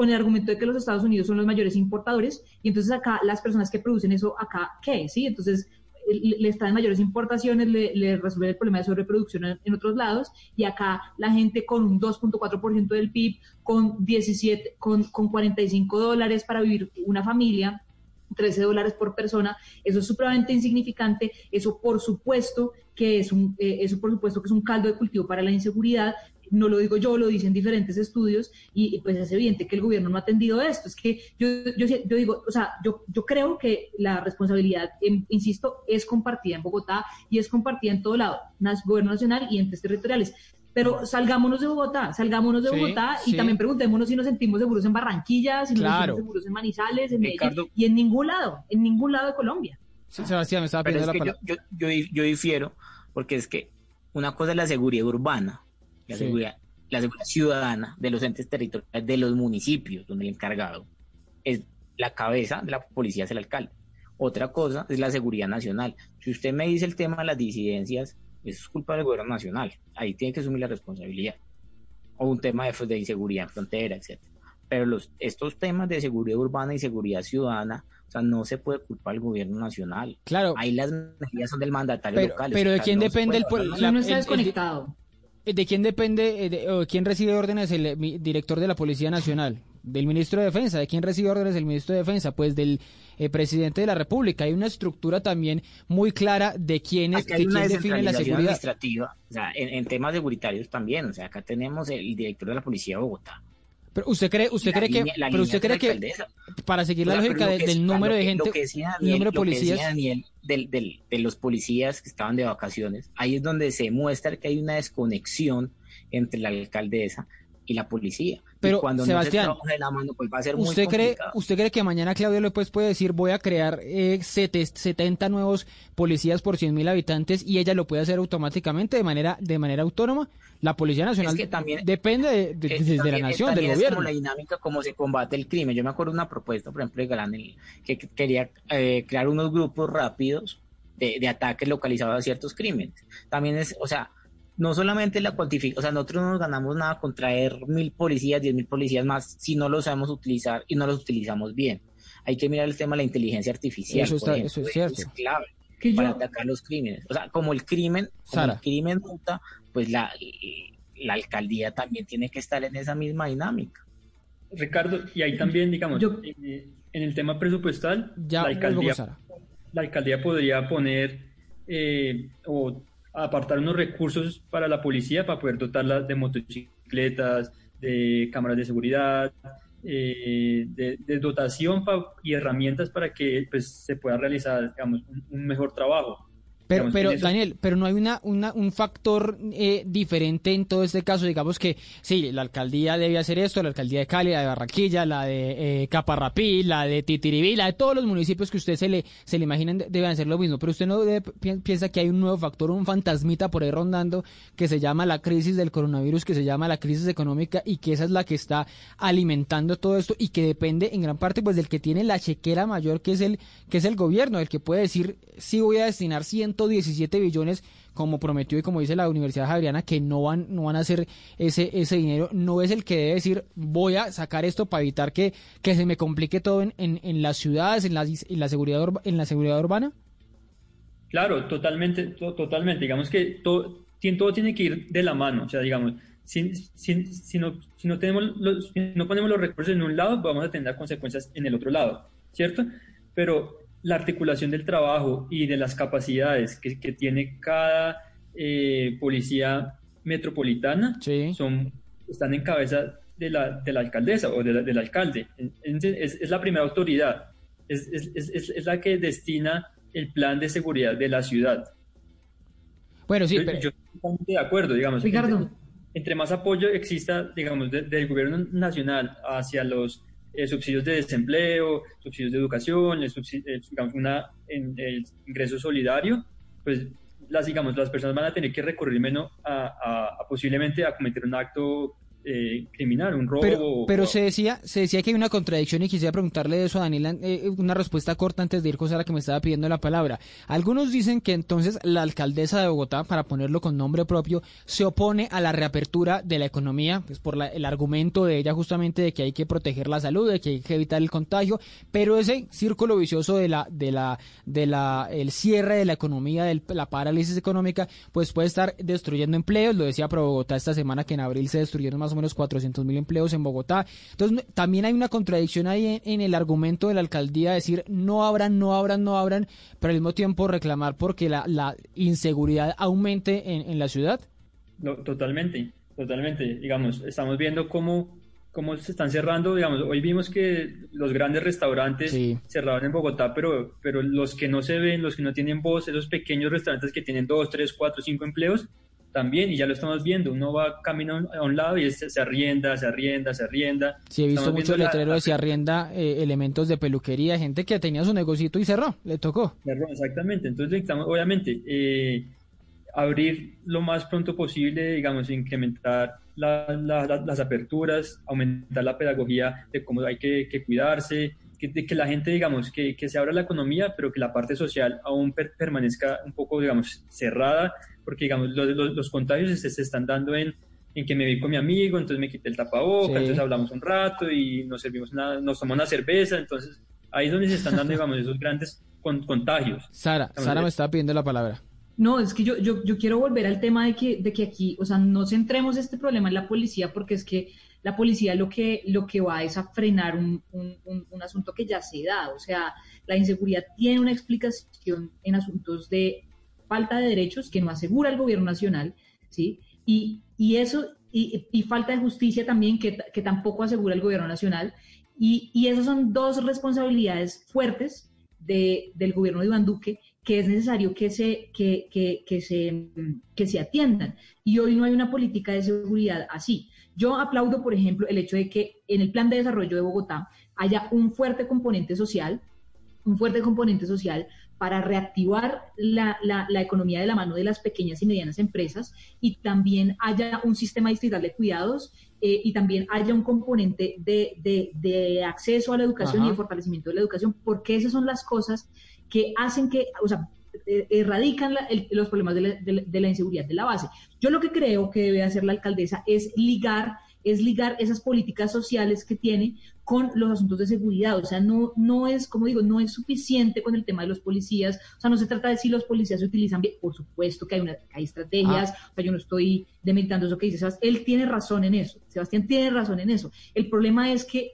con el argumento de que los Estados Unidos son los mayores importadores, y entonces acá las personas que producen eso, acá, ¿qué? ¿Sí? Entonces, le traen mayores importaciones, le, le resuelven el problema de sobreproducción en, otros lados, y acá la gente con un 2.4% del PIB, con 17, con, con 45 dólares para vivir una familia, 13 dólares por persona, eso es supremamente insignificante, eso por supuesto que es un, eh, eso por supuesto que es un caldo de cultivo para la inseguridad, no lo digo yo, lo dicen diferentes estudios y, pues es evidente que el gobierno no ha atendido esto. Es que yo, yo, yo digo, o sea, yo, yo creo que la responsabilidad, em, insisto, es compartida en Bogotá y es compartida en todo lado, gobierno nacional y entes territoriales. Pero salgámonos de Bogotá, salgámonos de Bogotá y también preguntémonos si nos sentimos seguros en Barranquilla, si nos sentimos seguros en Manizales, en Medellín y en ningún lado, en ningún lado de Colombia. Sebastián, me estaba pidiendo la palabra. Yo, yo, yo difiero porque es que una cosa es la seguridad urbana la, seguridad, la seguridad ciudadana de los entes territoriales de los municipios, donde el encargado es la cabeza de la policía, es el alcalde. Otra cosa es la seguridad nacional. Si usted me dice el tema de las disidencias, eso es culpa del gobierno nacional. Ahí tiene que asumir la responsabilidad. O un tema de, de inseguridad en frontera, etc. Pero los, estos temas de seguridad urbana y seguridad ciudadana, o sea, no se puede culpar al gobierno nacional. Claro. Ahí las medidas son del mandatario local. Pero ¿de quién depende el, pueblo? no está desconectado. Eh, ¿De quién depende, eh, quién recibe órdenes el director de la Policía Nacional? Del ministro de Defensa. ¿De quién recibe órdenes el ministro de Defensa? Pues del eh, presidente de la República. Hay una estructura también muy clara de quién es, quién define la seguridad. administrativa, o sea, en, en, temas seguritarios también. O sea, acá tenemos el director de la Policía de Bogotá pero usted cree, usted cree que, pero usted cree que para seguir la lógica del número de gente, número de policías, Daniel, del, del, de los policías que estaban de vacaciones, ahí es donde se muestra que hay una desconexión entre la alcaldesa y la policía. Pero cuando Sebastián, la mano, pues va a ser ¿usted cree, ¿usted cree que mañana Claudio López puede decir voy a crear eh, 70 nuevos policías por 100 mil habitantes y ella lo puede hacer automáticamente de manera de manera autónoma? La Policía Nacional también, depende de, la nación, del gobierno. Como la dinámica, cómo se combate el crimen. Yo me acuerdo de una propuesta, por ejemplo, de Galán, que quería eh, crear unos grupos rápidos de, de ataques localizados a ciertos crímenes. También es, o sea, no solamente la cuantificación, o sea, nosotros no nos ganamos nada con traer mil policías, diez mil policías más, si no lo sabemos utilizar y no los utilizamos bien. Hay que mirar el tema de la inteligencia artificial. Eso, está, eso es cierto. es clave para atacar los crímenes. O sea, como el crimen, como el crimen muta, pues la, la alcaldía también tiene que estar en esa misma dinámica. Ricardo, y ahí también, digamos, eh, en el tema presupuestal, ya la, alcaldía, la alcaldía podría poner eh, o apartar unos recursos para la policía para poder dotarla de motocicletas, de cámaras de seguridad, eh, de, dotación y herramientas para que pues, se pueda realizar digamos, un mejor trabajo. Pero, pero Daniel, pero no hay una, una un factor eh, diferente en todo este caso. Digamos que sí, la alcaldía debe hacer esto, la alcaldía de Cali, la de Barranquilla, la de eh, Caparrapí, la de Titiribí, la de todos los municipios que usted se le, se le imaginen deben hacer lo mismo. Pero usted no piensa que hay un nuevo factor, un fantasmita por ahí rondando que se llama la crisis del coronavirus, que se llama la crisis económica y que esa es la que está alimentando todo esto y que depende en gran parte pues del que tiene la chequera mayor que es el que es el gobierno, el que puede decir sí voy a destinar 100 17 billones como prometió y como dice la Universidad Javeriana que no van no van a hacer ese ese dinero. No es el que debe decir voy a sacar esto para evitar que, que se me complique todo en, en, las ciudades en la, en la seguridad en la seguridad urbana claro totalmente totalmente. Digamos que todo, todo tiene que ir de la mano. O sea digamos si, si, si, no, si, no tenemos los, si no ponemos los recursos en un lado, vamos a tener consecuencias en el otro lado, ¿cierto? Pero la articulación del trabajo y de las capacidades que, tiene cada eh, policía metropolitana son, están en cabeza de la, de la alcaldesa o del alcalde. Es, es, la primera autoridad, es, es, la que destina el plan de seguridad de la ciudad. Bueno, sí, yo, estoy de acuerdo, digamos. Ricardo. Entre, más apoyo exista, digamos, del gobierno nacional hacia los eh, subsidios de desempleo, subsidios de educación, el, digamos, una, en, el ingreso solidario, pues las, digamos, las personas van a tener que recurrir menos a, posiblemente a cometer un acto eh, criminal, un robo. Pero, pero se decía se decía que hay una contradicción y quisiera preguntarle eso a Daniela, eh, una respuesta corta antes de ir con la que me estaba pidiendo la palabra. Algunos dicen que entonces la alcaldesa de Bogotá, para ponerlo con nombre propio, se opone a la reapertura de la economía, pues por el argumento de ella justamente de que hay que proteger la salud, de que hay que evitar el contagio, pero ese círculo vicioso de la de la de la el cierre de la economía, de la parálisis económica, pues puede estar destruyendo empleos, lo decía Pro Bogotá esta semana que en abril se destruyeron más o menos 400 mil empleos en Bogotá. Entonces, también hay una contradicción ahí en, el argumento de la alcaldía, decir no abran, no abran, no abran, pero al mismo tiempo reclamar porque la, la inseguridad aumente en, la ciudad. totalmente, totalmente. Digamos, estamos viendo cómo cómo se están cerrando, digamos, hoy vimos que los grandes restaurantes cerraron en Bogotá, pero, pero los que no se ven, los que no tienen voz, esos pequeños restaurantes que tienen dos, tres, cuatro, cinco empleos, también, y ya lo estamos viendo, uno va camino a un lado y se, arrienda, se arrienda, se arrienda. Sí, he visto mucho letrero de se arrienda eh, elementos de peluquería, gente que tenía su negocito y cerró, le tocó. Cerró, exactamente, entonces estamos, obviamente, eh, abrir lo más pronto posible, digamos, incrementar las aperturas, aumentar la pedagogía de cómo hay que, cuidarse, que, que, la gente, digamos, que, que, se abra la economía, pero que la parte social aún permanezca un poco, digamos, cerrada, porque, digamos, los, los, contagios se, se, están dando en, en que me vi con mi amigo, entonces me quité el tapabocas, entonces hablamos un rato y nos servimos una, nos tomamos una cerveza, entonces ahí es donde se están dando, digamos, esos grandes contagios. Sara, Sara me estaba pidiendo la palabra. No, es que yo, yo, yo quiero volver al tema de que, de que aquí, o sea, no centremos este problema en la policía porque es que la policía lo que, lo que va es a frenar un, un, un, asunto que ya se da. O sea, la inseguridad tiene una explicación en asuntos de falta de derechos que no asegura el gobierno nacional, ¿sí? Y, y eso, y, falta de justicia también que, que, tampoco asegura el gobierno nacional. Y, y esas son dos responsabilidades fuertes de, del gobierno de Iván Duque que es necesario que se, que, que, que, se, que se atiendan. Y hoy no hay una política de seguridad así. Yo aplaudo, por ejemplo, el hecho de que en el plan de desarrollo de Bogotá haya un fuerte componente social, un fuerte componente social para reactivar la, la, la, economía de la mano de las pequeñas y medianas empresas y también haya un sistema distrital de cuidados eh, y también haya un componente de, de, de acceso a la educación y de fortalecimiento de la educación, porque esas son las cosas que hacen que, o sea, eh, erradican los problemas de la, de la, inseguridad de la base. Yo lo que creo que debe hacer la alcaldesa es ligar es ligar esas políticas sociales que tiene con los asuntos de seguridad. O sea, no, no es, como digo, no es suficiente con el tema de los policías. O sea, no se trata de si los policías se utilizan bien. Por supuesto que hay, una, hay estrategias. Ah. O sea, yo no estoy dementando eso que dice Sebastián. Él tiene razón en eso. Sebastián tiene razón en eso. El problema es que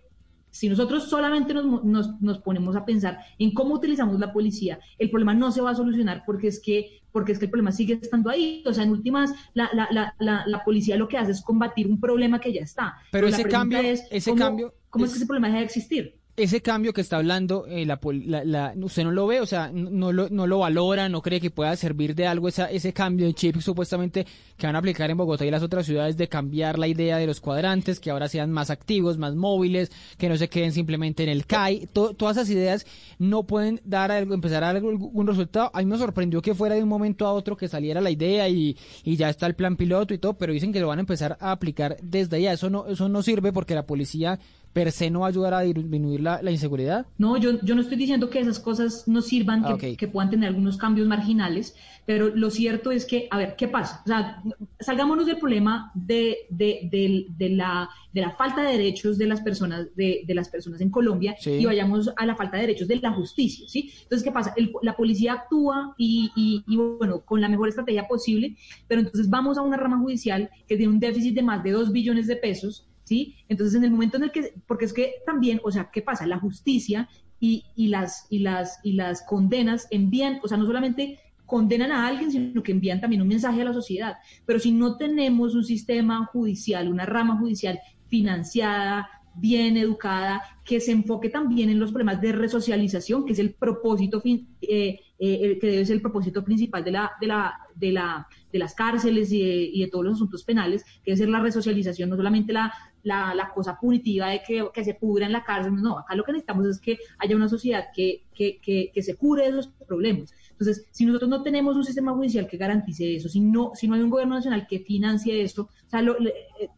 si nosotros solamente nos, nos, nos, ponemos a pensar en cómo utilizamos la policía, el problema no se va a solucionar porque es que, porque es que el problema sigue estando ahí. O sea, en últimas, la, la, la, la policía lo que hace es combatir un problema que ya está. Pero, ese cambio, es, ese ¿cómo, cambio, ¿cómo es, que ese problema deja de existir? Ese cambio que está hablando, eh, la, la, usted no lo ve, o sea, no lo, no lo valora, no cree que pueda servir de algo esa, ese cambio de chip supuestamente que van a aplicar en Bogotá y las otras ciudades de cambiar la idea de los cuadrantes, que ahora sean más activos, más móviles, que no se queden simplemente en el CAI. todas esas ideas no pueden dar algo, empezar a dar algún resultado. A mí me sorprendió que fuera de un momento a otro que saliera la idea y, y ya está el plan piloto y todo, pero dicen que lo van a empezar a aplicar desde allá. Eso no, eso no sirve porque la policía per se no va a ayudar a disminuir la, la inseguridad? No, yo, yo no estoy diciendo que esas cosas no sirvan, que, ah, que, puedan tener algunos cambios marginales, pero lo cierto es que, a ver, ¿qué pasa? O sea, salgámonos del problema de, de, de, de la, de la falta de derechos de las personas, de, de las personas en Colombia y vayamos a la falta de derechos de la justicia, ¿sí? Entonces, ¿qué pasa? El, la policía actúa y, y, y, bueno, con la mejor estrategia posible, pero entonces vamos a una rama judicial que tiene un déficit de más de 2 billones de pesos ¿sí? Entonces, en el momento en el que, porque es que también, o sea, ¿qué pasa? La justicia y, y, las, y, las, y las condenas envían, o sea, no solamente condenan a alguien, sino que envían también un mensaje a la sociedad. Pero si no tenemos un sistema judicial, una rama judicial financiada, bien educada, que se enfoque también en los problemas de resocialización, que es el propósito fin, eh, eh, que debe ser el propósito principal de la, de la, de la, de las cárceles y de, y de, todos los asuntos penales, que debe ser la resocialización, no solamente la, la, la cosa punitiva de que, que, se pudra en la cárcel. No, acá lo que necesitamos es que haya una sociedad que, que, que, se cure de esos problemas. Entonces, si nosotros no tenemos un sistema judicial que garantice eso, si no, si no hay un gobierno nacional que financie esto, o sea, lo,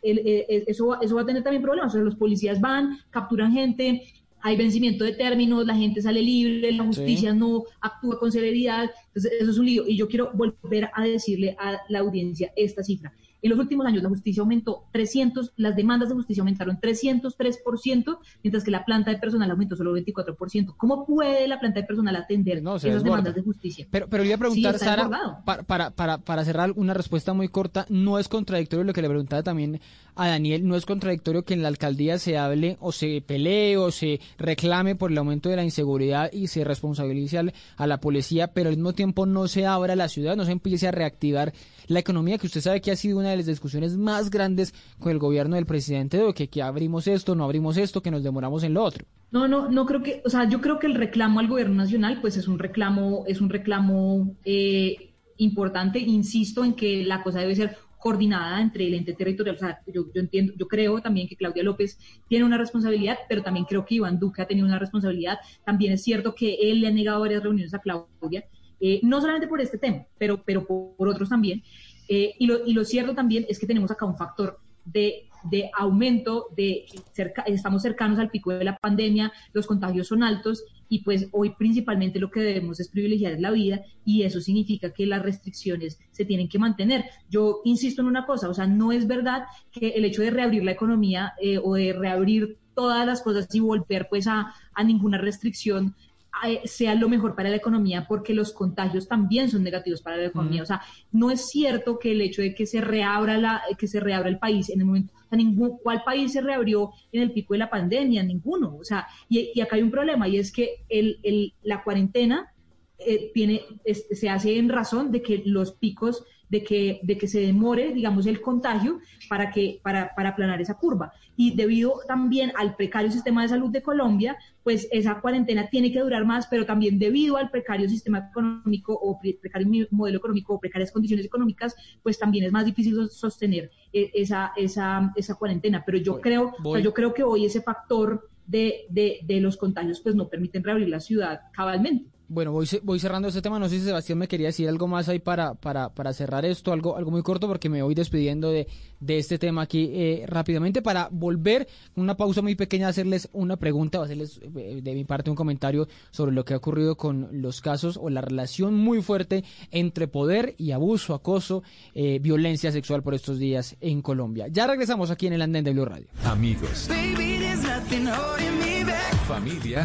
eso, eso va a tener también problemas. O sea, los policías van, capturan gente, hay vencimiento de términos, la gente sale libre, la justicia no actúa con celeridad, entonces eso es un lío. Y yo quiero volver a decirle a la audiencia esta cifra. En los últimos años la justicia aumentó 300, las demandas de justicia aumentaron 303%, mientras que la planta de personal aumentó solo 24%. ¿Cómo puede la planta de personal atender esas demandas de justicia? Pero, pero le iba a preguntar, Sara, para, para, para, cerrar una respuesta muy corta, ¿no es contradictorio lo que le preguntaba también a Daniel? ¿No es contradictorio que en la alcaldía se hable o se pelee o se reclame por el aumento de la inseguridad y se responsabilice a la policía, pero al mismo tiempo no se abra la ciudad, no se empiece a reactivar la economía, que usted sabe que ha sido una de las discusiones más grandes con el gobierno del presidente, de que, que abrimos esto, no abrimos esto, que nos demoramos en lo otro. No, no, no creo que, o sea, yo creo que el reclamo al gobierno nacional, pues es un reclamo, es un reclamo eh, importante. Insisto en que la cosa debe ser coordinada entre el ente territorial. O sea, yo, yo, entiendo, yo creo también que Claudia López tiene una responsabilidad, pero también creo que Iván Duque ha tenido una responsabilidad. También es cierto que él le ha negado varias reuniones a Claudia eh, no solamente por este tema, pero, pero por, otros también. Eh, y, lo, y, lo, cierto también es que tenemos acá un factor de, de aumento, de cerca, estamos cercanos al pico de la pandemia, los contagios son altos y pues hoy principalmente lo que debemos es privilegiar la vida y eso significa que las restricciones se tienen que mantener. Yo insisto en una cosa, o sea, no es verdad que el hecho de reabrir la economía eh, o de reabrir todas las cosas y volver pues a, a ninguna restricción sea lo mejor para la economía porque los contagios también son negativos para la economía. O sea, no es cierto que el hecho de que se reabra la, que se reabra el país en el momento, o sea, ningún, ¿cuál país se reabrió en el pico de la pandemia? Ninguno. O sea, y, y acá hay un problema y es que el, el, la cuarentena eh, tiene, se hace en razón de que los picos de que, de que se demore, digamos, el contagio para, que, para, para aplanar esa curva. Y debido también al precario sistema de salud de Colombia, pues esa cuarentena tiene que durar más, pero también debido al precario sistema económico o precario modelo económico o precarias condiciones económicas, pues también es más difícil sostener eh, esa, esa, esa cuarentena. Pero yo creo, yo creo que hoy ese factor de, de, de los contagios pues no permiten reabrir la ciudad cabalmente. Bueno, voy, voy cerrando este tema. No sé si Sebastián me quería decir algo más ahí para, para, para cerrar esto, algo, algo muy corto, porque me voy despidiendo de, de este tema aquí eh, rápidamente para volver, una pausa muy pequeña, a hacerles una pregunta, o hacerles eh, de mi parte un comentario sobre lo que ha ocurrido con los casos o la relación muy fuerte entre poder y abuso, acoso, eh, violencia sexual por estos días en Colombia. Ya regresamos aquí en el Andén de Blue Radio. Amigos. Familia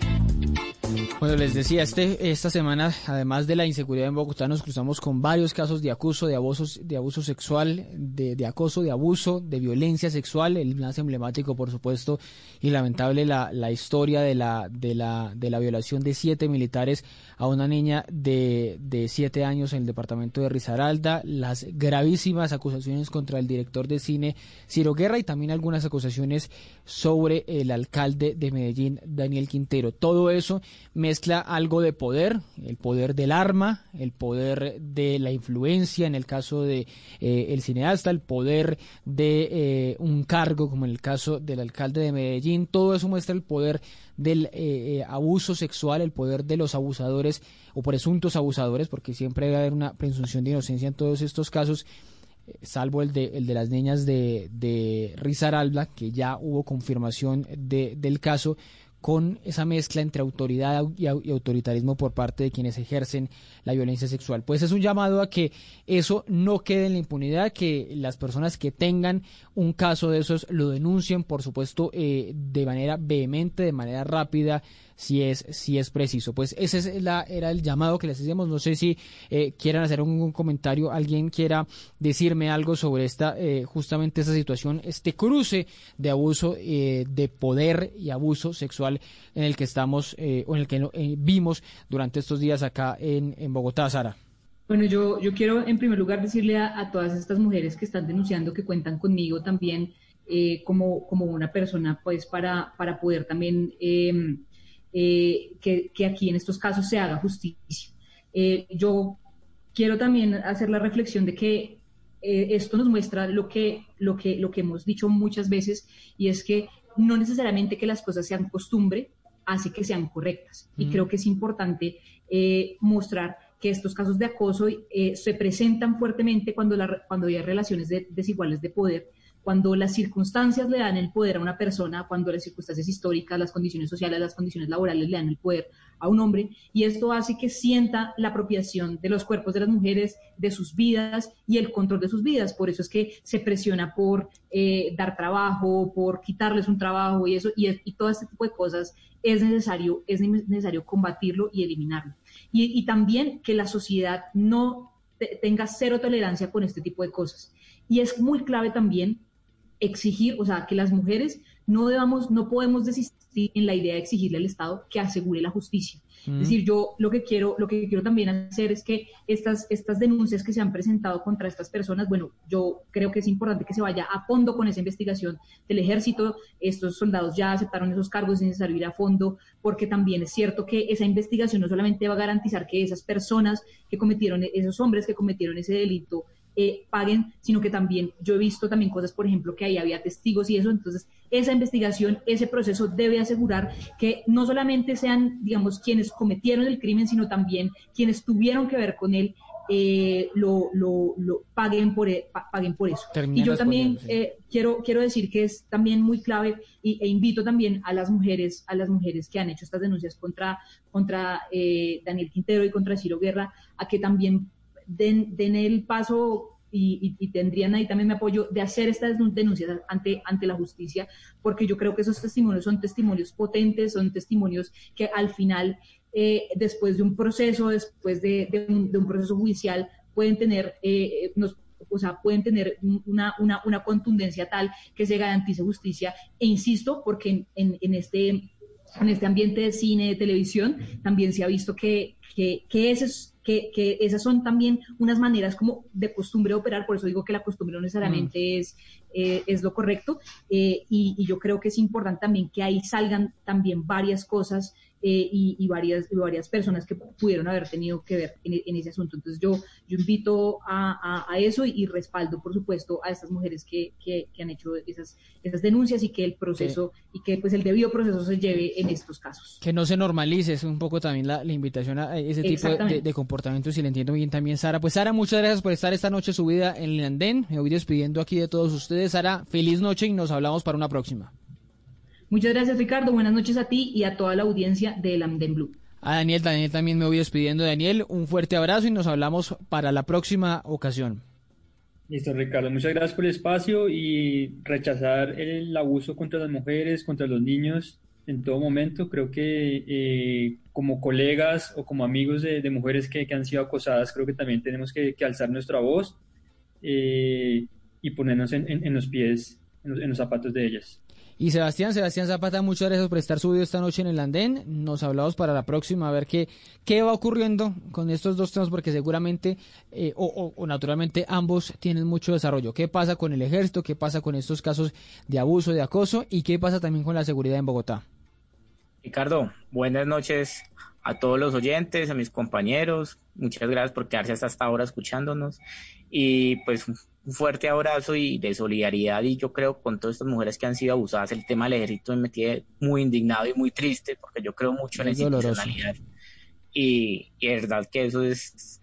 Bueno, les decía, este, esta semana, además de la inseguridad en Bogotá, nos cruzamos con varios casos de acoso, de abusos, de abuso sexual, de, de acoso, de abuso, de violencia sexual, el más emblemático, por supuesto, y lamentable la, la historia de la, de la, de la violación de siete militares a una niña de, de siete años en el departamento de Risaralda, las gravísimas acusaciones contra el director de cine Ciro Guerra y también algunas acusaciones sobre el alcalde de Medellín, Daniel Quintero. Todo eso me mezcla algo de poder, el poder del arma, el poder de la influencia, en el caso de eh, el cineasta, el poder de eh, un cargo, como en el caso del alcalde de Medellín. Todo eso muestra el poder del eh, abuso sexual, el poder de los abusadores o presuntos abusadores, porque siempre debe haber una presunción de inocencia en todos estos casos salvo el de, el de las niñas de, de Risaralda, que ya hubo confirmación de, del caso, con esa mezcla entre autoridad y, autoritarismo por parte de quienes ejercen la violencia sexual. Pues es un llamado a que eso no quede en la impunidad, que las personas que tengan un caso de esos lo denuncien, por supuesto, eh, de manera vehemente, de manera rápida, si es, si es preciso. Pues ese es la, era el llamado que les hacíamos. No sé si eh, quieran hacer un, comentario, alguien quiera decirme algo sobre esta, eh, justamente esta situación, este cruce de abuso eh, de poder y abuso sexual en el que estamos o en el que vimos durante estos días acá en, en Bogotá, Sara. Bueno, yo, yo quiero en primer lugar decirle a, todas estas mujeres que están denunciando que cuentan conmigo también como, como una persona pues para, para poder también eh, eh, que, aquí en estos casos se haga justicia. Eh, yo quiero también hacer la reflexión de que eh, esto nos muestra lo que, lo, que, lo que hemos dicho muchas veces y es que no necesariamente que las cosas sean costumbre hace que sean correctas. Y creo que es importante mostrar que estos casos de acoso se presentan fuertemente cuando, la, cuando hay relaciones desiguales de poder cuando las circunstancias le dan el poder a una persona, cuando las circunstancias históricas, las condiciones sociales, las condiciones laborales le dan el poder a un hombre, y esto hace que sienta la apropiación de los cuerpos de las mujeres, de sus vidas y el control de sus vidas. Por eso es que se presiona por eh, dar trabajo, por quitarles un trabajo y eso, y, y, todo este tipo de cosas es necesario, es necesario combatirlo y eliminarlo. Y, y también que la sociedad no tenga cero tolerancia con este tipo de cosas. Y es muy clave también exigir, o sea, que las mujeres no debamos, no podemos desistir en la idea de exigirle al Estado que asegure la justicia. Es decir, yo lo que quiero, lo que quiero también hacer es que estas, estas denuncias que se han presentado contra estas personas, bueno, yo creo que es importante que se vaya a fondo con esa investigación del ejército. Estos soldados ya aceptaron esos cargos, es necesario ir a fondo, porque también es cierto que esa investigación no solamente va a garantizar que esas personas que cometieron, esos hombres que cometieron ese delito, eh, paguen, sino que también yo he visto también cosas, por ejemplo, que ahí había testigos y eso, entonces esa investigación, ese proceso debe asegurar que no solamente sean, digamos, quienes cometieron el crimen, sino también quienes tuvieron que ver con él, eh, lo, lo, paguen, por, e, paguen por eso. y yo también eh, quiero, quiero decir que es también muy clave y, e invito también a las mujeres, a las mujeres que han hecho estas denuncias contra, contra Daniel Quintero y contra Ciro Guerra, a que también den, den el paso y, tendrían ahí también mi apoyo de hacer estas denuncias ante, ante la justicia, porque yo creo que esos testimonios son testimonios potentes, son testimonios que al final, eh, después de un proceso, después de, un, proceso judicial, pueden tener, eh, o sea, pueden tener una, una, una, contundencia tal que se garantice justicia. E insisto, porque en, en, este, en este ambiente de cine, de televisión, también se ha visto que, que, que ese es que, que, esas son también unas maneras como de costumbre de operar, por eso digo que la costumbre no necesariamente mm. es, eh, es lo correcto, eh, y, y, yo creo que es importante también que ahí salgan también varias cosas eh, y, varias, varias personas que pudieron haber tenido que ver en, ese asunto. Entonces yo, yo invito a, a, eso y, respaldo, por supuesto, a estas mujeres que, que, han hecho esas, esas denuncias y que el proceso y que pues el debido proceso se lleve en estos casos. Que no se normalice, es un poco también la, la invitación a ese tipo de, de, comportamientos y le entiendo bien también Sara. Pues Sara, muchas gracias por estar esta noche subida en el andén. Me voy despidiendo aquí de todos ustedes. Sara, feliz noche y nos hablamos para una próxima. Muchas gracias, Ricardo. Buenas noches a ti y a toda la audiencia de Andén Blue. A Daniel, Daniel también me voy despidiendo. Daniel, un fuerte abrazo y nos hablamos para la próxima ocasión. Listo, Ricardo. Muchas gracias por el espacio y rechazar el abuso contra las mujeres, contra los niños en todo momento. Creo que eh, como colegas o como amigos de, mujeres que, han sido acosadas, creo que también tenemos que, alzar nuestra voz eh, y ponernos en, los pies, en los zapatos de ellas. Y Sebastián, Sebastián Zapata, muchas gracias por estar subido esta noche en el andén. Nos hablamos para la próxima a ver qué, qué va ocurriendo con estos dos temas, porque seguramente eh, o, naturalmente ambos tienen mucho desarrollo. ¿Qué pasa con el ejército? ¿Qué pasa con estos casos de abuso, de acoso? ¿Y qué pasa también con la seguridad en Bogotá? Ricardo, buenas noches a todos los oyentes, a mis compañeros. Muchas gracias por quedarse hasta esta hora escuchándonos. Y pues un fuerte abrazo y de solidaridad y yo creo con todas estas mujeres que han sido abusadas, el tema del ejército me tiene muy indignado y muy triste porque yo creo mucho en la institucionalidad. Y, y es verdad que eso es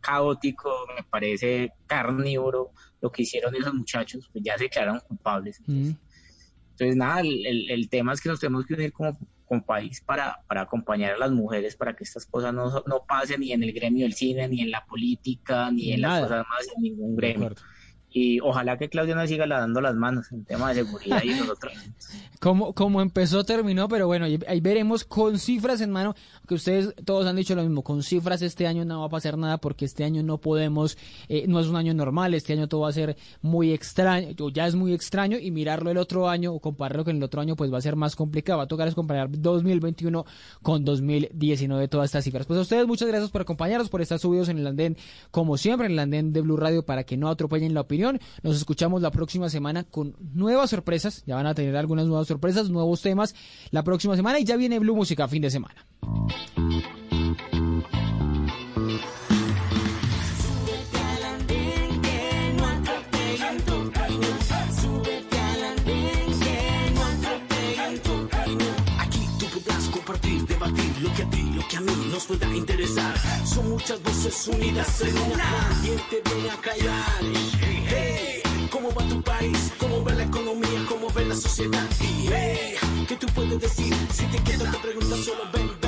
caótico, me parece carnívoro lo que hicieron esos muchachos, pues ya se quedaron culpables. Mm. Entonces, nada, el, el, tema es que nos tenemos que unir como, como país para, para acompañar a las mujeres para que estas cosas no, no pasen ni en el gremio del cine, ni en la política, ni en las cosas más, en ningún gremio y ojalá que Claudio nos siga dando las manos en tema de seguridad y nosotros. <laughs> como, como empezó, terminó, pero bueno, ahí veremos con cifras en mano, que ustedes todos han dicho lo mismo, con cifras este año no va a pasar nada porque este año no podemos, eh, no es un año normal, este año todo va a ser muy extraño, ya es muy extraño y mirarlo el otro año o compararlo con el otro año pues va a ser más complicado, va a tocar es comparar 2021 con 2019 todas estas cifras. Pues a ustedes muchas gracias por acompañarnos, por estar subidos en el andén, como siempre, en el andén de Blue Radio para que no atropellen la opinión nos escuchamos la próxima semana con nuevas sorpresas. Ya van a tener algunas nuevas sorpresas, nuevos temas la próxima semana y ya viene Blue Música fin de semana. Que a mí nos pueda interesar. Son muchas voces unidas en una. ¿Quién te viene a callar? Hey, ¿cómo va tu país? ¿Cómo va la economía? ¿Cómo ve la sociedad? Hey, ¿qué tú puedes decir? Si te quedas te preguntas, solo ven